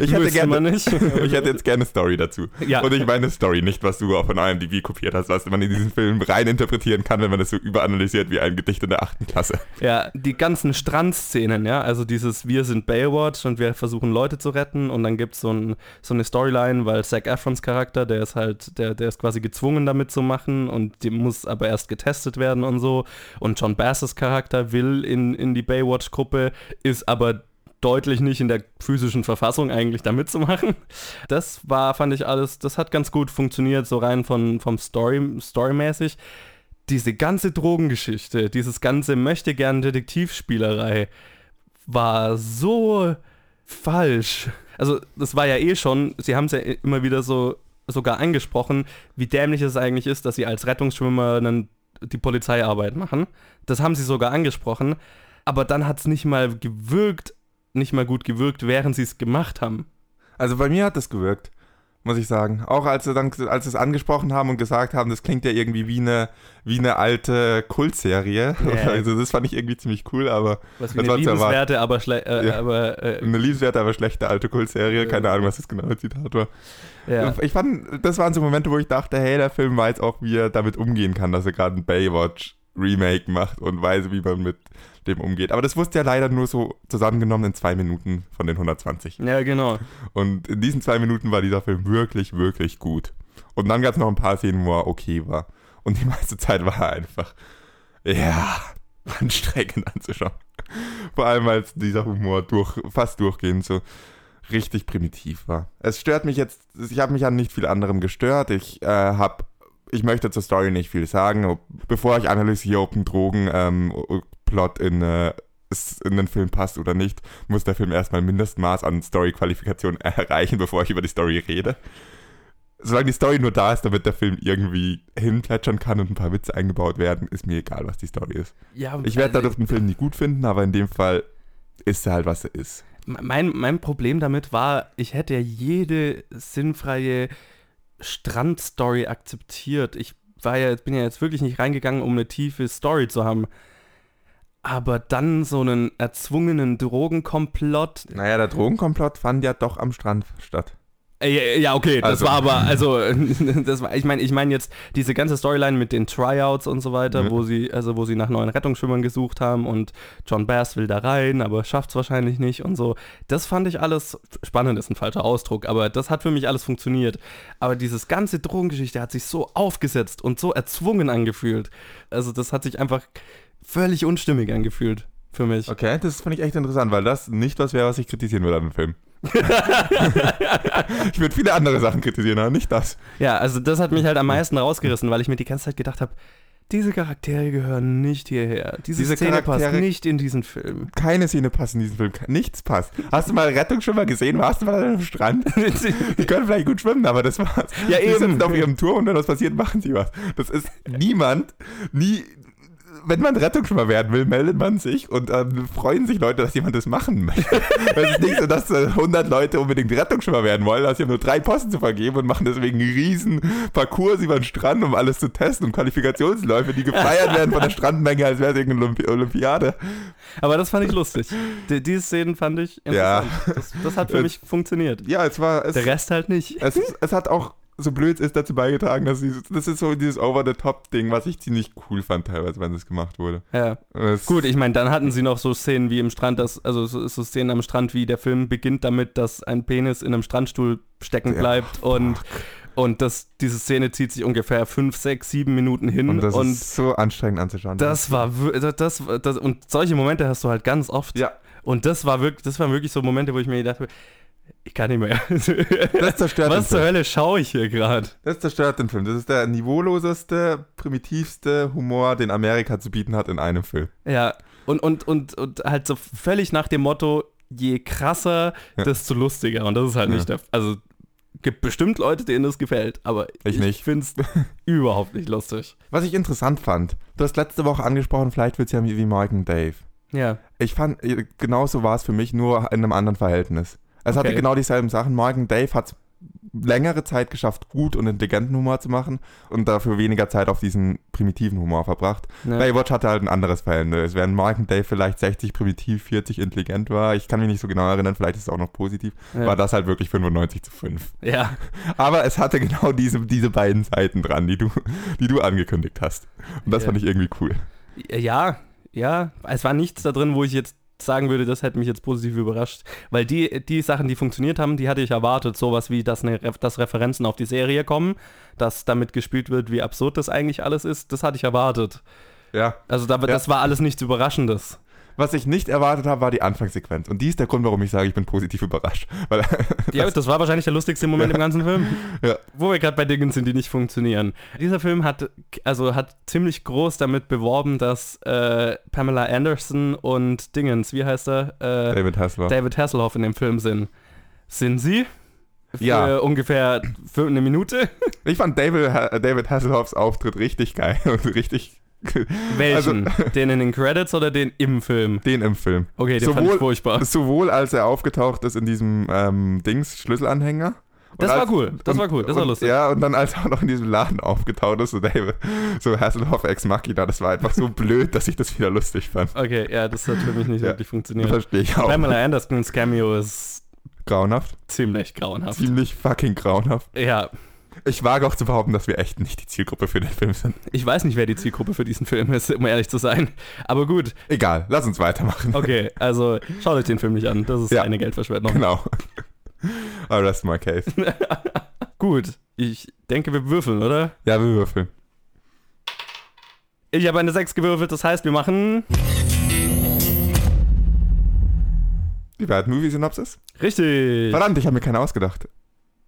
ich hätte, gerne, nicht. ich hätte jetzt gerne Story dazu. Ja. Und ich meine Story, nicht was du auch von IMDb kopiert hast, was man in diesen Film rein interpretieren kann, wenn man das so überanalysiert wie ein Gedicht in der achten Klasse. Ja, die ganzen Strandszenen, ja, also dieses Wir sind Baywatch und wir versuchen Leute zu retten und dann gibt es so, ein, so eine Storyline, weil Zac Efrons Charakter, der ist halt, der, der ist quasi gezwungen damit zu machen und die muss aber erst getestet werden und so und John Basses Charakter will in, in die Baywatch-Gruppe, ist aber deutlich nicht in der physischen Verfassung eigentlich da mitzumachen. Das war, fand ich alles, das hat ganz gut funktioniert, so rein von, vom Story, Storymäßig. Diese ganze Drogengeschichte, dieses ganze möchte gern Detektivspielerei war so falsch. Also, das war ja eh schon, sie haben es ja immer wieder so sogar angesprochen, wie dämlich es eigentlich ist, dass sie als Rettungsschwimmer einen, die Polizeiarbeit machen. Das haben sie sogar angesprochen. Aber dann hat es nicht mal gewirkt, nicht mal gut gewirkt, während sie es gemacht haben. Also bei mir hat das gewirkt, muss ich sagen. Auch als sie dann, als sie es angesprochen haben und gesagt haben, das klingt ja irgendwie wie eine, wie eine alte Kultserie. Ja. Also das fand ich irgendwie ziemlich cool, aber Was wie Das eine liebenswerte, aber, äh, Ja. aber äh, eine liebenswerte, aber schlechte alte Kultserie. Ja. Keine Ahnung, was das genaue Zitat war. ja. Ich fand, das waren so Momente, wo ich dachte, hey, der Film weiß auch, wie er damit umgehen kann, dass er gerade ein Baywatch Remake macht und weiß, wie man mit dem umgeht. Aber das wusste er leider nur so zusammengenommen in zwei Minuten von den 120. ja, genau. Und in diesen zwei Minuten war dieser Film wirklich, wirklich gut. Und dann gab es noch ein paar Szenen, wo er okay war. Und die meiste Zeit war er einfach, ja, anstrengend anzuschauen. Vor allem, als dieser Humor durch, fast durchgehend so richtig primitiv war. Es stört mich jetzt, ich habe mich an nicht viel anderem gestört. Ich äh, habe, ich möchte zur Story nicht viel sagen. Bevor ich analysiere, ob ein Drogenplot in, äh, es in den Film passt oder nicht, muss der Film erstmal ein Mindestmaß an Story-Qualifikation erreichen, bevor ich über die Story rede. Solange die Story nur da ist, damit der Film irgendwie hinplätschern kann und ein paar Witze eingebaut werden, ist mir egal, was die Story ist. Ja, Ich werde also, dadurch den Film nicht gut finden, aber in dem Fall ist er halt, was er ist. mein, mein Problem damit war, ich hätte ja jede sinnfreie Strandstory akzeptiert. Ich war ja, bin ja jetzt wirklich nicht reingegangen, um eine tiefe Story zu haben. Aber dann so einen erzwungenen Drogenkomplott. Naja, der Drogenkomplott fand ja doch am Strand statt. Äh, Ja, ja, okay, das Also- war aber, also, das war, ich meine, ich meine jetzt diese ganze Storyline mit den Tryouts und so weiter, Mhm. wo sie, also wo sie nach neuen Rettungsschwimmern gesucht haben und John Bass will da rein, aber schafft's wahrscheinlich nicht und so. Das fand ich alles, spannend ist ein falscher Ausdruck, aber das hat für mich alles funktioniert. Aber dieses ganze Drogengeschichte hat sich so aufgesetzt und so erzwungen angefühlt. Also das hat sich einfach völlig unstimmig angefühlt für mich. Okay, das finde ich echt interessant, weil das nicht was wäre, was ich kritisieren würde an dem Film. ich würde viele andere Sachen kritisieren, aber nicht das. Ja, also das hat mich halt am meisten rausgerissen, weil ich mir die ganze Zeit gedacht habe, diese Charaktere gehören nicht hierher. Diese, Diese Szene passt Charaktere- nicht in diesen Film. Keine Szene passt in diesem Film. Nichts passt. Hast du mal Rettungsschwimmer gesehen? Warst du mal an einem Strand? Die können vielleicht gut schwimmen, aber das war's. Ja, Die eben. sitzen auf ihrem Turm und wenn was passiert, machen sie was. Das ist niemand, nie. Wenn man Rettungsschwimmer werden will, meldet man sich und ähm, freuen sich Leute, dass jemand das machen möchte. Es ist nicht so, dass äh, 100 Leute unbedingt Rettungsschwimmer werden wollen, also sie haben nur drei Posten zu vergeben und machen deswegen einen riesen Parcours über den Strand, um alles zu testen und Qualifikationsläufe, die gefeiert werden von der Strandmenge, als wäre es irgendeine Olympi Olympiade. Aber das fand ich lustig. Die, diese Szenen fand ich Ja. interessant. Das, das hat für mich funktioniert. Ja, es war. Es, Der Rest halt nicht. es, es hat auch, so blöd ist, dazu beigetragen, dass dieses, das ist so dieses Over-the-Top-Ding, was ich ziemlich cool fand, teilweise, wenn es gemacht wurde. Ja. Es, Gut, ich meine, dann hatten sie noch so Szenen wie im Strand, das, also so, so Szenen am Strand, wie der Film beginnt damit, dass ein Penis in einem Strandstuhl stecken Ja, bleibt und, und das, diese Szene zieht sich ungefähr fünf, sechs, sieben Minuten hin Und das und ist so anstrengend anzuschauen. das war das, das, das und solche Momente hast du halt ganz oft. Ja. Und das war wirklich, das waren wirklich so Momente, wo ich mir gedacht habe, ich kann nicht mehr. Das zerstört Was den zur Film. Hölle schaue ich hier gerade? Das zerstört den Film. Das ist der niveauloseste, primitivste Humor, den Amerika zu bieten hat in einem Film. Ja, und, und, und, und halt so völlig nach dem Motto, je krasser, Ja. desto lustiger. Und das ist halt Ja. nicht der Also gibt bestimmt Leute, denen das gefällt, aber Ich ich, finde es überhaupt nicht lustig. Was ich interessant fand, du hast letzte Woche angesprochen, vielleicht wird es ja wie wie Mike und Dave. Ja. Ich fand, äh, genauso war es für mich, nur in einem anderen Verhältnis. Es hatte Okay. genau dieselben Sachen. Morgan und Dave hat längere Zeit geschafft, gut und intelligenten Humor zu machen und dafür weniger Zeit auf diesen primitiven Humor verbracht. ja. Baywatch hatte halt ein anderes Verhältnis. Während Morgan und Dave vielleicht 60 primitiv, 40 intelligent war, ich kann mich nicht so genau erinnern, vielleicht ist es auch noch positiv, ja. war das halt wirklich 95 zu 5. ja. Aber es hatte genau diese, diese beiden Seiten dran, die du, die du angekündigt hast. Und das Ja. fand ich irgendwie cool. Ja, ja. Es war nichts da drin, wo ich jetzt sagen würde, das hätte mich jetzt positiv überrascht. Weil die, die Sachen, die funktioniert haben, die hatte ich erwartet. Sowas wie, dass, eine, dass Referenzen auf die Serie kommen, dass damit gespielt wird, wie absurd das eigentlich alles ist, das hatte ich erwartet. Ja. Also da, das war alles nichts Überraschendes. Was ich nicht erwartet habe, war die Anfangssequenz. Und die ist der Grund, warum ich sage, ich bin positiv überrascht. Weil, Ja, das war wahrscheinlich der lustigste Moment im ganzen Film. Ja. Wo wir gerade bei Dingen sind, die nicht funktionieren. Dieser Film hat, also hat ziemlich groß damit beworben, dass äh, Pamela Anderson und Dingens, wie heißt er? Äh, David Hasselhoff. David Hasselhoff in dem Film sind. Sind sie? Für Ja. ungefähr für eine Minute? Ich fand David, David Hasselhoffs Auftritt richtig geil und richtig Welchen? Also- den in den Credits oder den im Film? den im Film. Okay, den fand ich Sowohl- furchtbar. Sowohl als er aufgetaucht ist in diesem ähm, Dings, Schlüsselanhänger. Und Das war als- cool, das war cool, das war und, lustig. Ja, und dann als er auch noch in diesem Laden aufgetaucht ist, so David, so Hasselhoff ex Machina, das war einfach so blöd, dass ich das wieder lustig fand. Okay, ja, das hat für mich nicht Ja. wirklich funktioniert. Verstehe ich auch. Pamela Andersons Cameo ist Grauenhaft. ziemlich grauenhaft. Ziemlich fucking grauenhaft. Ja, Ich wage auch zu behaupten, dass wir echt nicht die Zielgruppe für den Film sind. ich weiß nicht, wer die Zielgruppe für diesen Film ist, um ehrlich zu sein. Aber gut, Egal, lass uns weitermachen. okay, also schaut euch den Film nicht an. Das ist Ja. eine Geldverschwendung. Genau. Das ist my case. Gut, ich denke, wir würfeln, oder? Ja, wir würfeln. Ich habe eine 6 gewürfelt, das heißt, wir machen. Die Bad Movie Synopsis? Richtig. Verdammt, ich habe mir keine ausgedacht.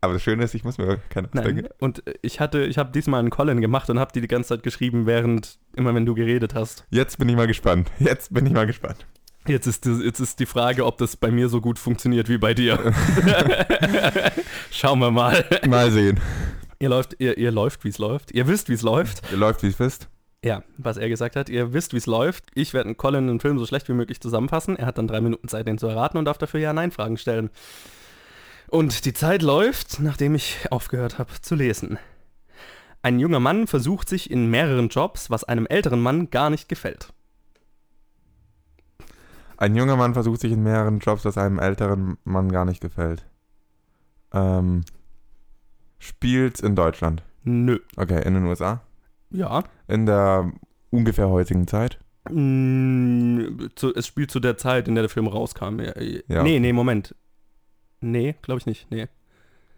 Aber das Schöne ist, ich muss mir keine ausdenken. Und ich hatte, ich habe diesmal einen Colin gemacht und habe die die ganze Zeit geschrieben, während immer wenn du geredet hast. Jetzt bin ich mal gespannt. Jetzt bin ich mal gespannt. Jetzt ist, die, jetzt ist die Frage, ob das bei mir so gut funktioniert wie bei dir. Schauen wir mal. Mal sehen. Ihr läuft, ihr, ihr läuft, wie es läuft. Ihr wisst, wie es läuft. Ihr läuft, wie es wisst. Ja, was er gesagt hat. Ihr wisst, wie es läuft. Ich werde Colin den Film so schlecht wie möglich zusammenfassen. Er hat dann drei Minuten Zeit, den zu erraten und darf dafür Ja-Nein-Fragen stellen. Und die Zeit läuft, nachdem ich aufgehört habe zu lesen. Ein junger Mann versucht sich in mehreren Jobs, was einem älteren Mann gar nicht gefällt. Ein junger Mann versucht sich in mehreren Jobs, was einem älteren Mann gar nicht gefällt. Ähm, spielt in Deutschland. Nö. Okay, in den USA. Ja. In der ungefähr heutigen Zeit. Mm, zu, es spielt zu der Zeit, in der der Film rauskam. Ja, Ja. Nee, nee, Moment. Nee, glaube ich nicht. Nee.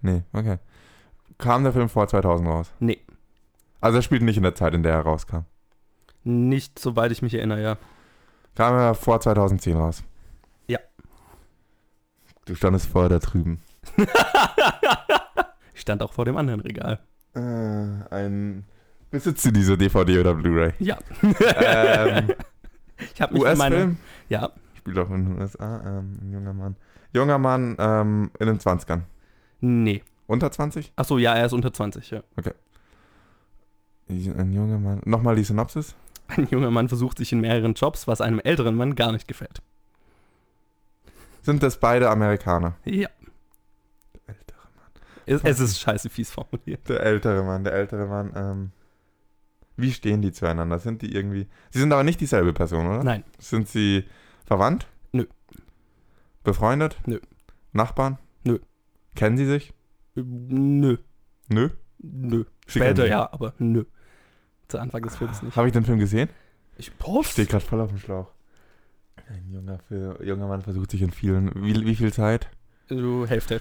Nee, okay. Kam der Film vor 2000 raus? Nee. Also er spielt nicht in der Zeit, in der er rauskam. Nicht, soweit ich mich erinnere, ja. Kam er vor 2010 raus? Ja. Du standest vorher da drüben. Ich stand auch vor dem anderen Regal. Äh, ein... Besitzt du diese DVD oder Blu-ray? Ja. ähm, Ich habe mich. US-Film? Ja. Spielt auch in den USA. Ähm, ein junger Mann. Junger Mann ähm, in den 20ern. Nee. Unter 20? Achso, ja, er ist unter 20, ja. Ein junger Mann. Nochmal die Synopsis? Ein junger Mann versucht sich in mehreren Jobs, was einem älteren Mann gar nicht gefällt. Sind das beide Amerikaner? Ja. Der ältere Mann. Es, es ist scheiße fies formuliert. Der ältere Mann, der ältere Mann. Ähm, wie stehen die zueinander? Sind die irgendwie. Sie sind aber nicht dieselbe Person, oder? Nein. Sind sie verwandt? Nö. Befreundet? Nö. Nachbarn? Nö. Kennen sie sich? Nö. Nö. Nö. Sie Später kennen- ja, aber nö. Zu Anfang des Films nicht. Habe ich den Film gesehen? Ich Prost. Steht gerade voll auf dem Schlauch. Ein junger, junger Mann versucht sich in vielen. Wie, wie viel Zeit? Du Hälfte.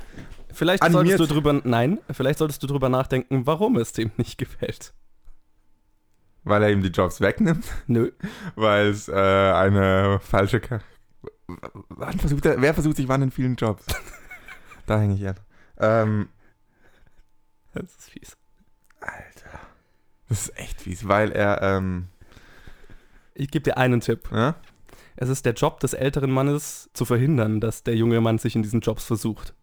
Vielleicht Animiert. solltest du drüber. Nein, vielleicht solltest du drüber nachdenken, warum es dem nicht gefällt. Weil er ihm die Jobs wegnimmt? Nö. Weil es äh, eine falsche. Versucht er, wer versucht sich wann in vielen Jobs? da hänge ich an. Ähm, Das ist fies. Alter. Das ist echt fies, weil er, ähm, Ich gebe dir einen Tipp. ja? Es ist der Job des älteren Mannes, zu verhindern, dass der junge Mann sich in diesen Jobs versucht.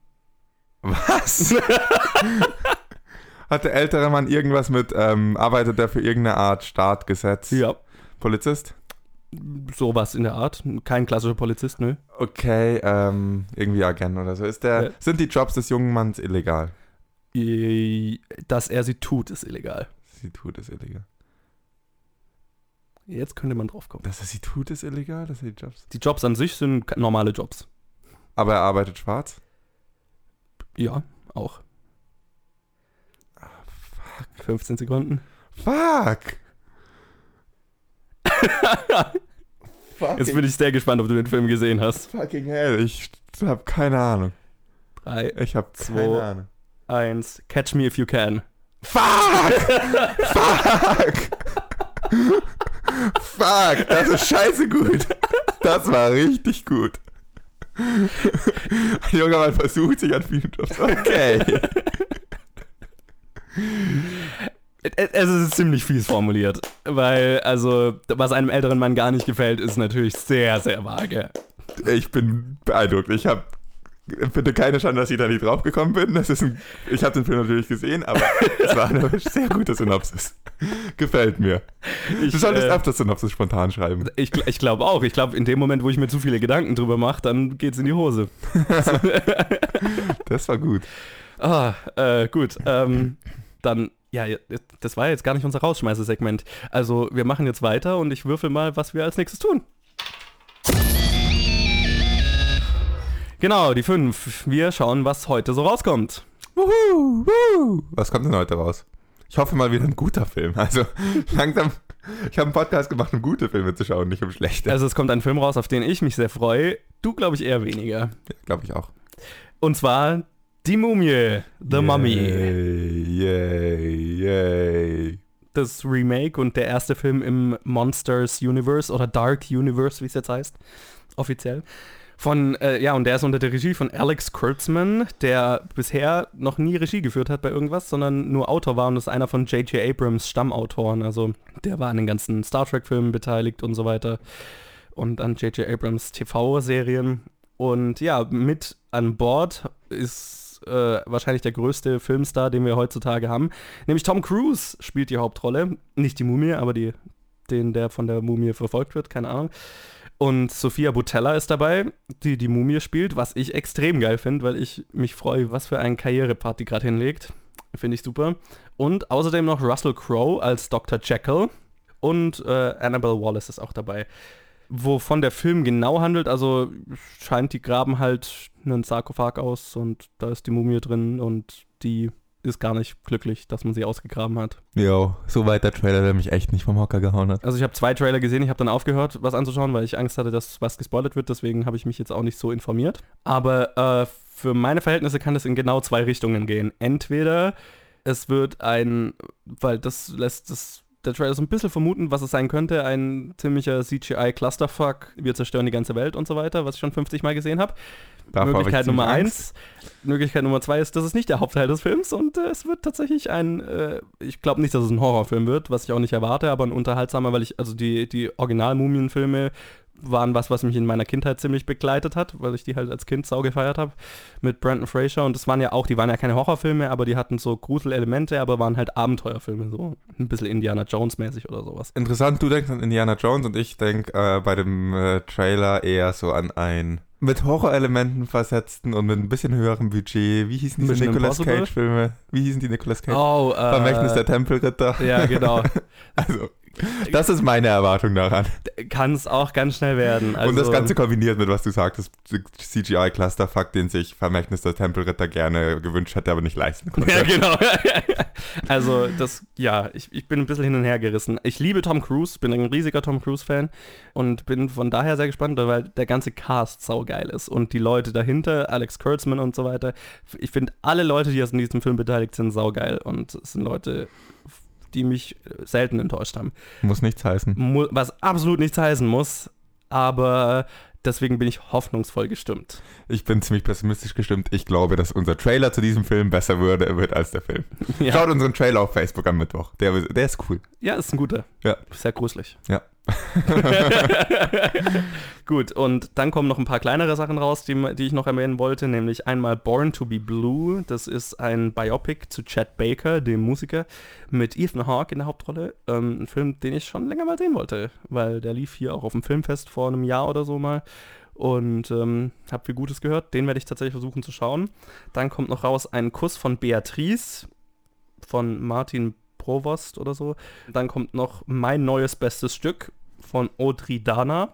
Was? Hat der ältere Mann irgendwas mit, ähm, arbeitet er für irgendeine Art Staat, Gesetz? Ja. Polizist? Sowas in der Art. Kein klassischer Polizist, nö. Okay, ähm, irgendwie Agent oder so. Ist der, Ja. Sind die Jobs des jungen Manns illegal? Dass er sie tut, ist illegal. Sie tut es illegal. Jetzt könnte man drauf kommen. Dass er sie tut, ist illegal? Dass er die Jobs. Die Jobs an sich sind normale Jobs. Aber er arbeitet schwarz? Ja, auch. 15 Sekunden. Fuck! Jetzt bin ich sehr gespannt, ob du den Film gesehen hast. Fucking hell, ich hab keine Ahnung. 3, Ich hab Zwei. keine Ahnung. 1, Catch Me If You Can. Fuck! Fuck! Fuck, das ist scheiße gut. Das war richtig gut. Ein junger Mann versucht sich an vielen Jobs. Okay. Es ist ziemlich fies formuliert, weil, also, was einem älteren Mann gar nicht gefällt, ist natürlich sehr, sehr vage. Ich bin beeindruckt. Ich habe bitte keine Schande, dass ich da nicht drauf gekommen bin. Das ist ein, ich habe den Film natürlich gesehen, aber es war eine sehr gute Synopsis. Gefällt mir. Ich, Du solltest äh, öfter Synopsis spontan schreiben. Ich, ich glaube auch. Ich glaube, in dem Moment, wo ich mir zu viele Gedanken drüber mache, dann geht's in die Hose. Das war gut. Ah, äh, gut. Ähm, dann, ja, das war jetzt gar nicht unser Rausschmeißesegment. Also, wir machen jetzt weiter und ich würfel mal, was wir als nächstes tun. Genau, die fünf. Wir schauen, was heute so rauskommt. Wuhu, wuhu. Was kommt denn heute raus? Ich hoffe mal wieder ein guter Film. Also langsam, ich habe einen Podcast gemacht, um gute Filme zu schauen, nicht um schlechte. Also, es kommt ein Film raus, auf den ich mich sehr freue. Du, glaube ich, eher weniger. Glaube ich auch. Und zwar Die Mumie, The Mummy. Yay, yay, yay. Das Remake und der erste Film im Monsters Universe oder Dark Universe, wie es jetzt heißt, offiziell. Von, äh, ja, und der ist unter der Regie von Alex Kurtzman, der bisher noch nie Regie geführt hat bei irgendwas, sondern nur Autor war und ist einer von J.J. Abrams Stammautoren. Also der war an den ganzen Star Trek-Filmen beteiligt und so weiter. Und an J.J. Abrams TV-Serien. Und ja, mit an Bord ist äh, wahrscheinlich der größte Filmstar, den wir heutzutage haben. Nämlich Tom Cruise spielt die Hauptrolle. Nicht die Mumie, aber die, den, der von der Mumie verfolgt wird, keine Ahnung. Und Sophia Butella ist dabei, die die Mumie spielt, was ich extrem geil finde, weil ich mich freue, was für einen Karrierepart die gerade hinlegt. Finde ich super. Und außerdem noch Russell Crowe als Dr. Jekyll und äh, Annabelle Wallace ist auch dabei. Wovon der Film genau handelt, also scheint die graben halt einen Sarkophag aus und da ist die Mumie drin und die ist gar nicht glücklich, dass man sie ausgegraben hat. Jo, soweit der Trailer, der mich echt nicht vom Hocker gehauen hat. Also ich habe zwei Trailer gesehen, ich habe dann aufgehört, was anzuschauen, weil ich Angst hatte, dass was gespoilert wird, deswegen habe ich mich jetzt auch nicht so informiert. Aber äh, für meine Verhältnisse kann es in genau zwei Richtungen gehen. Entweder es wird ein, weil das lässt das der Trailer so ein bisschen vermuten, was es sein könnte, ein ziemlicher CGI-Clusterfuck, wir zerstören die ganze Welt und so weiter, was ich schon 50 Mal gesehen habe. Möglichkeit Nummer eins. Möglichkeit Nummer zwei ist, das ist nicht der Hauptteil des Films und äh, es wird tatsächlich ein, äh, ich glaube nicht, dass es ein Horrorfilm wird, was ich auch nicht erwarte, aber ein unterhaltsamer, weil ich, also die, die Original-Mumien-Filme waren was, was mich in meiner Kindheit ziemlich begleitet hat, weil ich die halt als Kind sau gefeiert habe mit Brandon Fraser und das waren ja auch, die waren ja keine Horrorfilme, aber die hatten so Gruselelemente, aber waren halt Abenteuerfilme, so ein bisschen Indiana Jones mäßig oder sowas. Interessant, du denkst an Indiana Jones und ich denke äh, bei dem äh, Trailer eher so an ein mit Horrorelementen versetzten und mit ein bisschen höherem Budget. Wie hießen diese Nicolas? Cage-Filme? Wie hießen die Nicolas Cage? Oh, Vermächtnis der Tempelritter. Ja, genau. Also, das ist meine Erwartung daran. Kann es auch ganz schnell werden. Also, und das Ganze kombiniert mit, was du sagtest, CGI-Clusterfuck, den sich Vermächtnis der Tempelritter gerne gewünscht hätte, aber nicht leisten konnte. Ja, genau. also, das, ja, ich, ich bin ein bisschen hin und her gerissen. Ich liebe Tom Cruise, bin ein riesiger Tom Cruise-Fan und bin von daher sehr gespannt, weil der ganze Cast saugeil ist und die Leute dahinter, Alex Kurtzman und so weiter. Ich finde, alle Leute, die jetzt in diesem Film beteiligt sind, saugeil und es sind Leute, die mich selten enttäuscht haben. Muss nichts heißen. Mu was absolut nichts heißen muss, aber deswegen bin ich hoffnungsvoll gestimmt. Ich bin ziemlich pessimistisch gestimmt. Ich glaube, dass unser Trailer zu diesem Film besser würde, wird als der Film. Ja, Schaut unseren Trailer auf Facebook am Mittwoch. Der, der ist cool. ja ist ein guter. Ja. Sehr gruselig. Ja. Gut, und dann kommen noch ein paar kleinere Sachen raus, die, die ich noch erwähnen wollte, nämlich einmal Born to be Blue. Das ist ein Biopic zu Chad Baker, dem Musiker, mit Ethan Hawke in der Hauptrolle. Ähm, ein Film, den ich schon länger mal sehen wollte, weil der lief hier auch auf dem Filmfest vor einem Jahr oder so mal. Und ähm, habe viel Gutes gehört. Den werde ich tatsächlich versuchen zu schauen. Dann kommt noch raus ein Kuss von Beatrice von Martin Provost oder so. Dann kommt noch mein neues bestes Stück von Audrey Dana.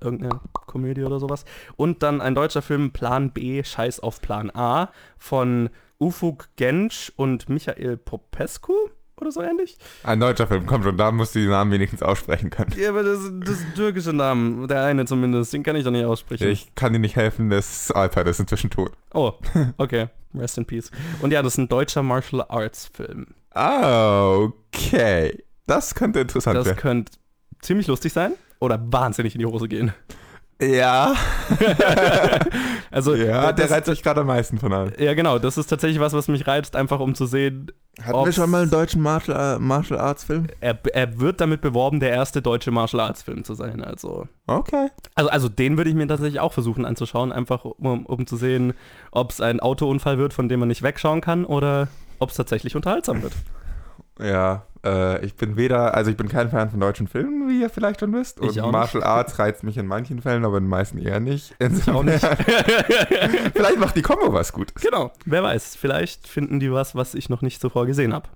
Irgendeine Komödie oder sowas. Und dann ein deutscher Film Plan B, Scheiß auf Plan A von Ufuk Gensch und Michael Popescu oder so ähnlich. Ein deutscher Film, komm schon, da musst du die Namen wenigstens aussprechen können. Ja, aber das, das sind türkische Namen. Der eine zumindest, den kann ich doch nicht aussprechen. Ich kann dir nicht helfen, das iPad ist inzwischen tot. Oh, okay. Rest in Peace. Und ja, das ist ein deutscher Martial Arts Film. Ah, okay. Das könnte interessant Das werden. könnte ziemlich lustig sein oder wahnsinnig in die Hose gehen. Ja. Also Ja, der das, reizt mich gerade am meisten von allen. ja genau, das ist tatsächlich was, was mich reizt, einfach um zu sehen, Hatten wir schon mal einen deutschen Martial, Martial Arts Film? er, er wird damit beworben, der erste deutsche Martial Arts Film zu sein. Also, Okay. also, also den würde ich mir tatsächlich auch versuchen anzuschauen, einfach um, um zu sehen, ob es ein Autounfall wird, von dem man nicht wegschauen kann oder ob es tatsächlich unterhaltsam wird. Ja, äh, ich bin weder, also ich bin kein Fan von deutschen Filmen, wie ihr vielleicht schon wisst. Und Ich auch nicht. Martial Arts reizt mich in manchen Fällen, aber in den meisten eher nicht. Auch nicht. vielleicht macht die Kombo was gut. Genau, wer weiß, vielleicht finden die was, was ich noch nicht zuvor gesehen habe.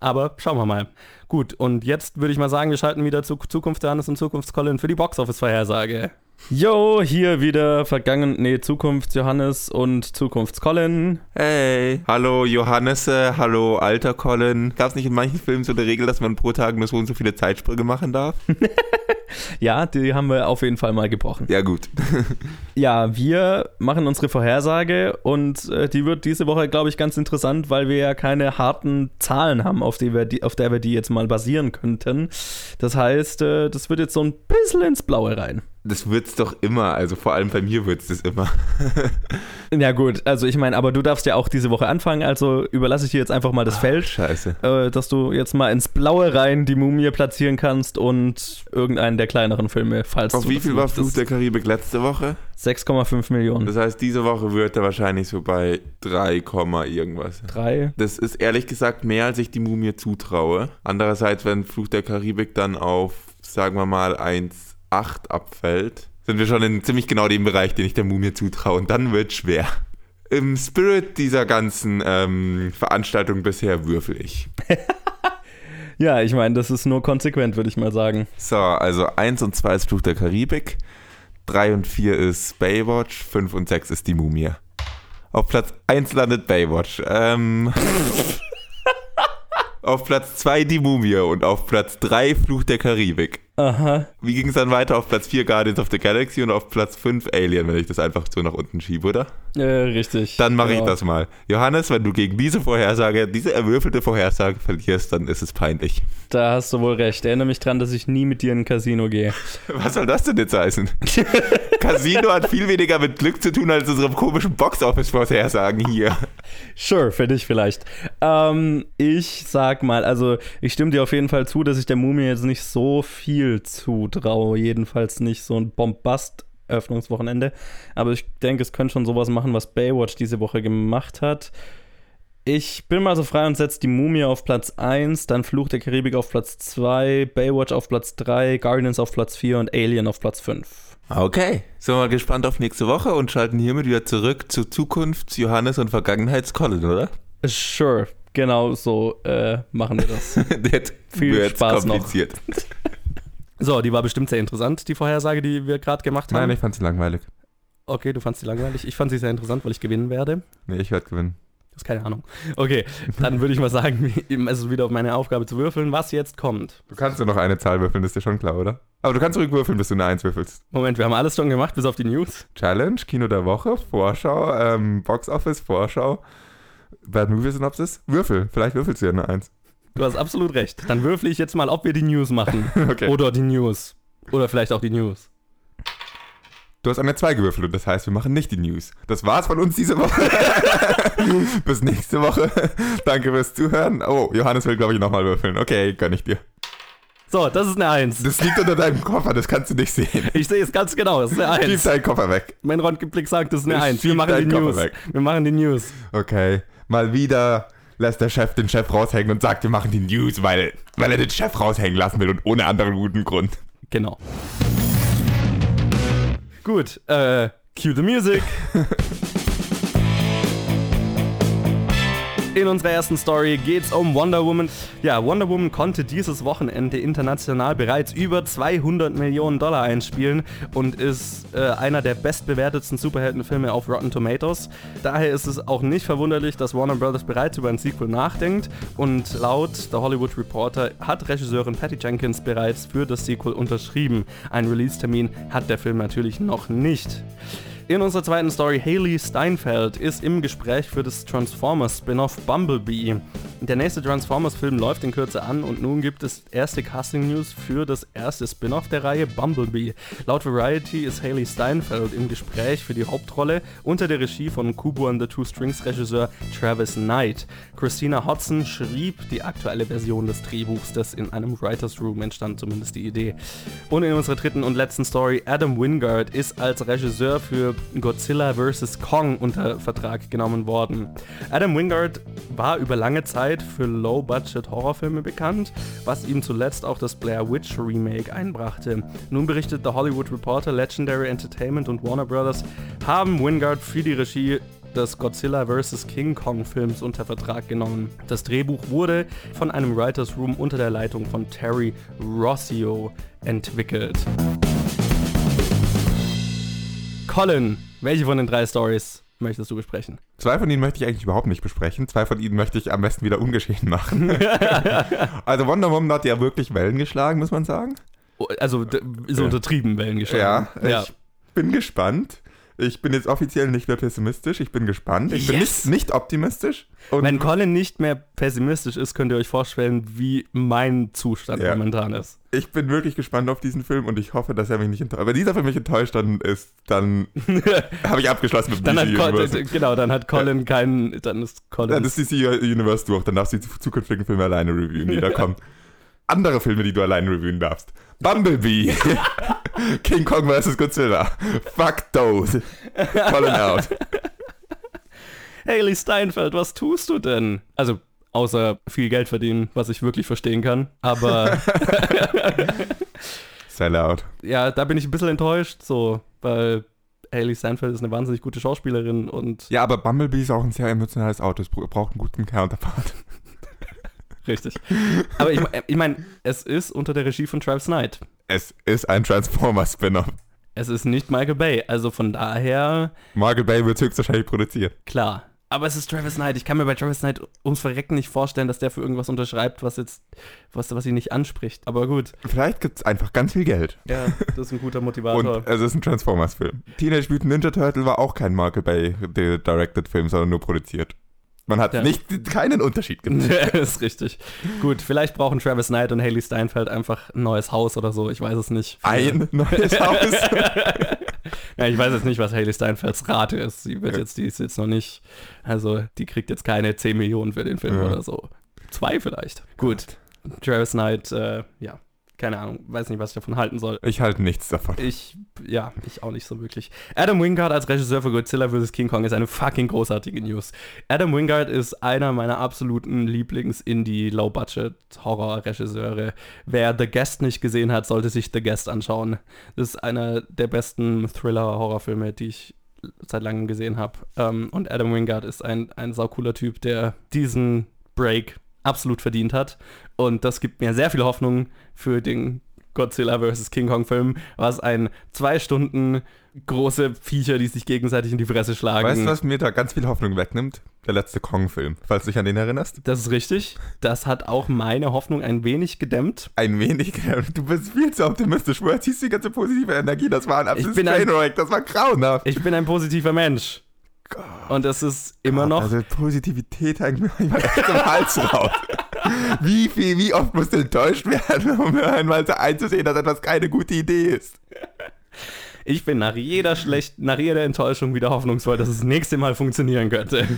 Aber schauen wir mal. Gut, und jetzt würde ich mal sagen, wir schalten wieder zu Zukunft Johannes und Zukunftscolin für die Boxoffice-Vorhersage. Jo, hier wieder Vergangen, nee, Zukunft Johannes und Zukunftscolin. Hey. Hallo Johannes, hallo alter Colin. Gab es nicht in manchen Filmen so eine Regel, dass man pro Tag nur so und so viele Zeitsprünge machen darf? Ja, die haben wir auf jeden Fall mal gebrochen. ja gut. Ja, wir machen unsere Vorhersage und äh, die wird diese Woche, glaube ich, ganz interessant, weil wir ja keine harten Zahlen haben, auf, die wir die, auf der wir die jetzt mal basieren könnten. Das heißt, äh, das wird jetzt so ein bisschen ins Blaue rein. Das wird's doch immer, also vor allem bei mir wird's das immer. Ja gut, also ich meine, aber du darfst ja auch diese Woche anfangen, also überlasse ich dir jetzt einfach mal das Feld, Scheiße. äh, dass du jetzt mal ins Blaue rein die Mumie platzieren kannst und irgendeinen der kleineren Filme, falls Auf du wie viel war. Fluch der Karibik letzte Woche? 6,5 Millionen. Das heißt, diese Woche wird er wahrscheinlich so bei 3, Komma irgendwas. Drei. Das ist ehrlich gesagt mehr, als ich die Mumie zutraue. Andererseits, wenn Fluch der Karibik dann auf, sagen wir mal, 1,8 abfällt, sind wir schon in ziemlich genau dem Bereich, den ich der Mumie zutraue. Und dann wird schwer. Im Spirit dieser ganzen ähm, Veranstaltung bisher würfel ich. Ja, ich meine, das ist nur konsequent, würde ich mal sagen. So, also 1 und 2 ist Fluch der Karibik, 3 und 4 ist Baywatch, 5 und 6 ist die Mumie. Auf Platz 1 landet Baywatch. Ähm, auf Platz 2 die Mumie und auf Platz 3 Fluch der Karibik. Aha. Wie ging es dann weiter? Auf Platz 4 Guardians of the Galaxy und auf Platz 5 Alien, wenn ich das einfach so nach unten schiebe, oder? Äh, richtig. Dann mache Genau. ich das mal. Johannes, wenn du gegen diese Vorhersage, diese erwürfelte Vorhersage verlierst, dann ist es peinlich. Da hast du wohl recht. Erinnere mich dran, dass ich nie mit dir in ein Casino gehe. Was soll das denn jetzt heißen? Casino hat viel weniger mit Glück zu tun als unsere komischen Box-Office-Vorhersagen hier. Sure, für dich vielleicht. Ähm, ich sag mal, also ich stimme dir auf jeden Fall zu, dass ich der Mumie jetzt nicht so viel zutraue. Jedenfalls nicht so ein Bombast-Öffnungswochenende. Aber ich denke, es könnte schon sowas machen, was Baywatch diese Woche gemacht hat. Ich bin mal so frei und setze die Mumie auf Platz 1, dann Fluch der Karibik auf Platz 2, Baywatch auf Platz 3, Guardians auf Platz 4 und Alien auf Platz 5. Okay, sind wir mal gespannt auf nächste Woche und schalten hiermit wieder zurück zu Zukunfts-, Johannes- und Vergangenheits-Colin, oder? Sure, genau so äh, machen wir das. Viel Spaß noch. So, die war bestimmt sehr interessant, die Vorhersage, die wir gerade gemacht haben. Nein, ich fand sie langweilig. Okay, du fandst sie langweilig. Ich fand sie sehr interessant, weil ich gewinnen werde. Nee, ich werde gewinnen. Das ist keine Ahnung. Okay, dann würde ich mal sagen, es ist wieder auf meine Aufgabe zu würfeln, was jetzt kommt. Du kannst nur noch eine Zahl würfeln, das ist dir schon klar, oder? Aber du kannst ruhig würfeln, bis du eine Eins würfelst. Moment, wir haben alles schon gemacht, bis auf die News. Challenge, Kino der Woche, Vorschau, ähm, Box Office, Vorschau, Bad Movie Synopsis, Würfel. Vielleicht würfelst du ja eine Eins. Du hast absolut recht. Dann würfle ich jetzt mal, ob wir die News machen. Okay. Oder die News. Oder vielleicht auch die News. Du hast eine 2 gewürfelt und das heißt, wir machen nicht die News. Das war's von uns diese Woche. Bis nächste Woche. Danke fürs Zuhören. Oh, Johannes will, glaube ich, nochmal würfeln. Okay, gönn ich dir. So, das ist eine Eins. Das liegt unter deinem Koffer, das kannst du nicht sehen. Ich sehe es ganz genau, das ist eine Schieb Eins. deinen Koffer weg. Mein Röntgenblick sagt, das ist eine Ich Eins. Wir schieb machen die News. weg. Wir machen die News. Okay, mal wieder lässt der Chef den Chef raushängen und sagt, wir machen die News, weil, weil er den Chef raushängen lassen will und ohne anderen guten Grund. Genau. Gut, äh, cue the music. In unserer ersten Story geht's um Wonder Woman. Ja, Wonder Woman konnte dieses Wochenende international bereits über 200 Millionen Dollar einspielen und ist äh, einer der bestbewertetsten Superheldenfilme auf Rotten Tomatoes. Daher ist es auch nicht verwunderlich, dass Warner Brothers bereits über ein Sequel nachdenkt und laut The Hollywood Reporter hat Regisseurin Patty Jenkins bereits für das Sequel unterschrieben. Ein Release-Termin hat der Film natürlich noch nicht. In unserer zweiten Story, Haley Steinfeld ist im Gespräch für das Transformers-Spin-off Bumblebee. Der nächste Transformers-Film läuft in Kürze an und nun gibt es erste Casting-News für das erste Spin-off der Reihe Bumblebee. Laut Variety ist Haley Steinfeld im Gespräch für die Hauptrolle unter der Regie von Kubo and the Two Strings Regisseur Travis Knight. Christina Hodson schrieb die aktuelle Version des Drehbuchs, das in einem Writers Room entstand, zumindest die Idee. Und in unserer dritten und letzten Story, Adam Wingard ist als Regisseur für Godzilla vs. Kong unter Vertrag genommen worden. Adam Wingard war über lange Zeit für Low-Budget-Horrorfilme bekannt, was ihm zuletzt auch das Blair Witch Remake einbrachte. Nun berichtet The Hollywood Reporter, Legendary Entertainment und Warner Brothers haben Wingard für die Regie des Godzilla vs. King Kong Films unter Vertrag genommen. Das Drehbuch wurde von einem Writers Room unter der Leitung von Terry Rossio entwickelt. Colin, welche von den drei Stories möchtest du besprechen? Zwei von ihnen möchte ich eigentlich überhaupt nicht besprechen. Zwei von ihnen möchte ich am besten wieder ungeschehen machen. also Wonder Woman hat ja wirklich Wellen geschlagen, muss man sagen. Also so untertrieben Wellen geschlagen. Ja, ja. ich bin gespannt. Ich bin jetzt offiziell nicht mehr pessimistisch. Ich bin gespannt. Ich yes. bin nicht, nicht optimistisch. Und Wenn Colin nicht mehr pessimistisch ist, könnt ihr euch vorstellen, wie mein Zustand ja. momentan ist. Ich bin wirklich gespannt auf diesen Film und ich hoffe, dass er mich nicht enttäuscht. Wenn dieser Film mich enttäuscht dann ist, dann habe ich abgeschlossen mit dann DC hat Universe. Genau, dann hat Colin keinen, dann ist Colin. Dann ist DC Universe durch, dann darfst du die zukünftigen Filme alleine reviewen. Jeder kommt. Andere Filme, die du alleine reviewen darfst. Bumblebee. King Kong vs. Godzilla. Fuck those. Fallen out. Haley Steinfeld, was tust du denn? Also, außer viel Geld verdienen, was ich wirklich verstehen kann. Aber. Sell out. Ja, da bin ich ein bisschen enttäuscht, so, weil Haley Steinfeld ist eine wahnsinnig gute Schauspielerin und. Ja, aber Bumblebee ist auch ein sehr emotionales Auto. Es braucht einen guten Counterpart. Richtig. Aber ich, ich meine, es ist unter der Regie von Travis Knight. Es ist ein Transformer-Spin-off. Es ist nicht Michael Bay, also von daher. Michael Bay wird höchstwahrscheinlich produziert. Klar. Aber es ist Travis Knight. Ich kann mir bei Travis Knight ums Verrecken nicht vorstellen, dass der für irgendwas unterschreibt, was jetzt, was, was ihn nicht anspricht. Aber gut. Vielleicht gibt es einfach ganz viel Geld. Ja, das ist ein guter Motivator. Und es ist ein Transformers-Film. Teenage Mutant Ninja Turtle war auch kein Michael Bay directed Film, sondern nur produziert. Man hat ja. nicht, keinen Unterschied gemacht. Ja, ist richtig. Gut, vielleicht brauchen Travis Knight und Haley Steinfeld einfach ein neues Haus oder so. Ich weiß es nicht. Ein neues Haus? ja, ich weiß jetzt nicht, was Haley Steinfelds Rate ist. Sie wird jetzt, die ist jetzt noch nicht, also die kriegt jetzt keine 10 Millionen für den Film ja. oder so. Zwei vielleicht. Gut. Travis Knight, äh, ja, keine Ahnung, weiß nicht, was ich davon halten soll. Ich halte nichts davon. Ich, ja, ich auch nicht so wirklich. Adam Wingard als Regisseur für Godzilla vs. King Kong ist eine fucking großartige News. Adam Wingard ist einer meiner absoluten Lieblings-Indie-Low-Budget-Horror-Regisseure. Wer The Guest nicht gesehen hat, sollte sich The Guest anschauen. Das ist einer der besten Thriller-Horrorfilme, die ich seit langem gesehen habe. Ähm, und Adam Wingard ist ein, ein saucooler Typ, der diesen Break absolut verdient hat. Und das gibt mir sehr viel Hoffnung für den Godzilla vs. King Kong Film, was ein zwei Stunden große Viecher, die sich gegenseitig in die Fresse schlagen. Weißt du, was mir da ganz viel Hoffnung wegnimmt? Der letzte Kong-Film, falls du dich an den erinnerst. Das ist richtig. Das hat auch meine Hoffnung ein wenig gedämmt. Ein wenig gedämmt? Du bist viel zu optimistisch. Woher ziehst du die ganze positive Energie? Das war ein absolutes Trainwreck. Das war grauenhaft. Ich bin ein positiver Mensch. Gott. Und es ist immer Gott, noch. Also Positivität hängt mir immer echt im Hals raus. Wie viel, wie oft musst du enttäuscht werden, um einmal so einzusehen, dass etwas keine gute Idee ist? Ich bin nach jeder schlecht, nach jeder Enttäuschung wieder hoffnungsvoll, dass es das nächste Mal funktionieren könnte.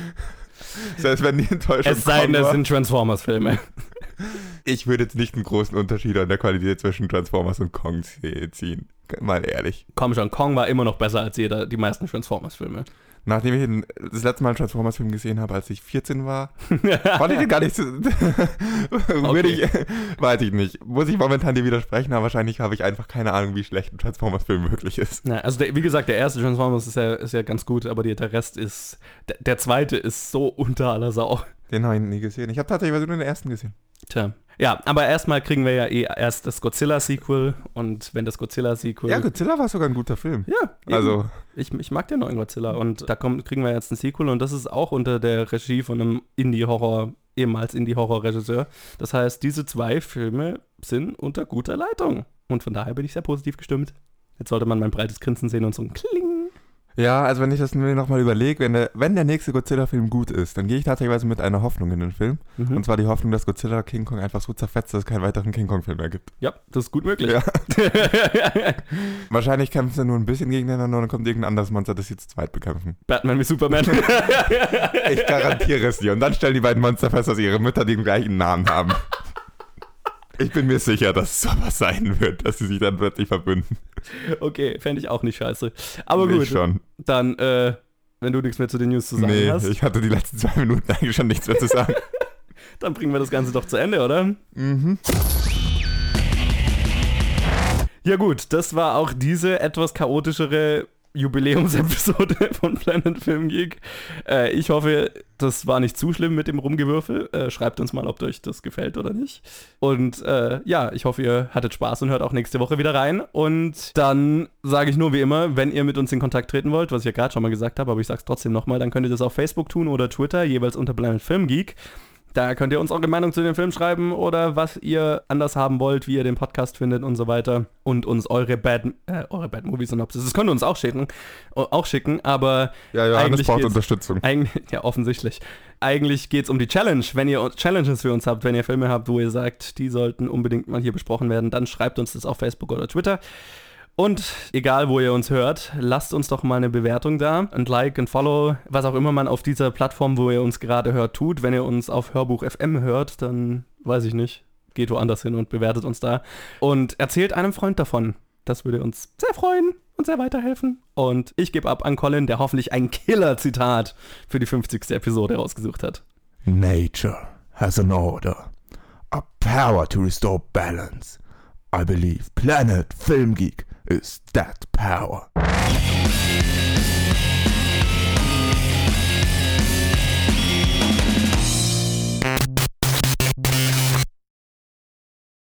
Das heißt, wenn die Enttäuschung Es sei denn, es sind Transformers-Filme. Ich würde jetzt nicht einen großen Unterschied an der Qualität zwischen Transformers und Kong ziehen. Mal ehrlich. Komm schon, Kong war immer noch besser als jeder, die meisten Transformers-Filme nachdem ich das letzte Mal einen Transformers-Film gesehen habe, als ich 14 war, fand ich den gar nicht so. okay. ich, weiß ich nicht. Muss ich momentan dir widersprechen, aber wahrscheinlich habe ich einfach keine Ahnung, wie schlecht ein Transformers-Film wirklich ist. Ja, also der, wie gesagt, der erste Transformers ist ja, ist ja ganz gut, aber die, der Rest ist. Der, der zweite ist so unter aller Sau. Den habe ich nie gesehen. Ich habe tatsächlich nur den ersten gesehen. Tja. Ja, aber erstmal kriegen wir ja eh erst das Godzilla-Sequel und wenn das Godzilla-Sequel. Ja, Godzilla war sogar ein guter Film. Ja, eben. also. Ich, ich mag den neuen Godzilla und da kommt, kriegen wir jetzt ein Sequel und das ist auch unter der Regie von einem Indie-Horror, ehemals Indie-Horror-Regisseur. Das heißt, diese zwei Filme sind unter guter Leitung und von daher bin ich sehr positiv gestimmt. Jetzt sollte man mein breites Grinsen sehen und so ein Kling. Ja, also wenn ich das mir nochmal überlege, wenn der, wenn der nächste Godzilla-Film gut ist, dann gehe ich tatsächlich mit einer Hoffnung in den Film. Mhm. Und zwar die Hoffnung, dass Godzilla King Kong einfach so zerfetzt, dass es keinen weiteren King Kong-Film mehr gibt. Ja, das ist gut möglich. Ja. Wahrscheinlich kämpfen sie nur ein bisschen gegeneinander und dann kommt irgendein anderes Monster, das sie zu zweit bekämpfen. Batman wie Superman. Ich garantiere es dir. Und dann stellen die beiden Monster fest, dass ihre Mütter den gleichen Namen haben. Ich bin mir sicher, dass es sowas sein wird, dass sie sich dann plötzlich verbünden. okay, fände ich auch nicht scheiße. Aber gut, schon. dann, äh, wenn du nichts mehr zu den News zu sagen Nee, hast, ich hatte die letzten zwei Minuten eigentlich schon nichts mehr zu sagen. dann bringen wir das Ganze doch zu Ende, oder? mhm. Ja gut, das war auch diese etwas chaotischere Jubiläumsepisode von Planet Film Geek. Äh, ich hoffe, das war nicht zu schlimm mit dem Rumgewürfel. Äh, schreibt uns mal, ob euch das gefällt oder nicht. Und äh, ja, ich hoffe, ihr hattet Spaß und hört auch nächste Woche wieder rein. Und dann sage ich nur wie immer, wenn ihr mit uns in Kontakt treten wollt, was ich ja gerade schon mal gesagt habe, aber ich sage es trotzdem nochmal, dann könnt ihr das auf Facebook tun oder Twitter, jeweils unter Planet Film Geek. Da könnt ihr uns eure Meinung zu dem Film schreiben oder was ihr anders haben wollt, wie ihr den Podcast findet und so weiter. Und uns eure Bad, äh, eure Bad Movie Synopsis. Das könnt ihr uns auch schicken, auch schicken aber Ja, Johannes Eigentlich braucht Unterstützung. eigentlich, ja, offensichtlich. Eigentlich geht es um die Challenge. Wenn ihr Challenges für uns habt, wenn ihr Filme habt, wo ihr sagt, die sollten unbedingt mal hier besprochen werden, dann schreibt uns das auf Facebook oder Twitter. Und egal, wo ihr uns hört, lasst uns doch mal eine Bewertung da. Ein Like, ein Follow, was auch immer man auf dieser Plattform, wo ihr uns gerade hört, tut. Wenn ihr uns auf Hörbuch FM hört, dann weiß ich nicht. Geht woanders hin und bewertet uns da. Und erzählt einem Freund davon. Das würde uns sehr freuen und sehr weiterhelfen. Und ich gebe ab an Colin, der hoffentlich ein Killer-Zitat für die 50. Episode rausgesucht hat. Nature has an order, a power to restore balance. I believe Planet Film Geek is that power.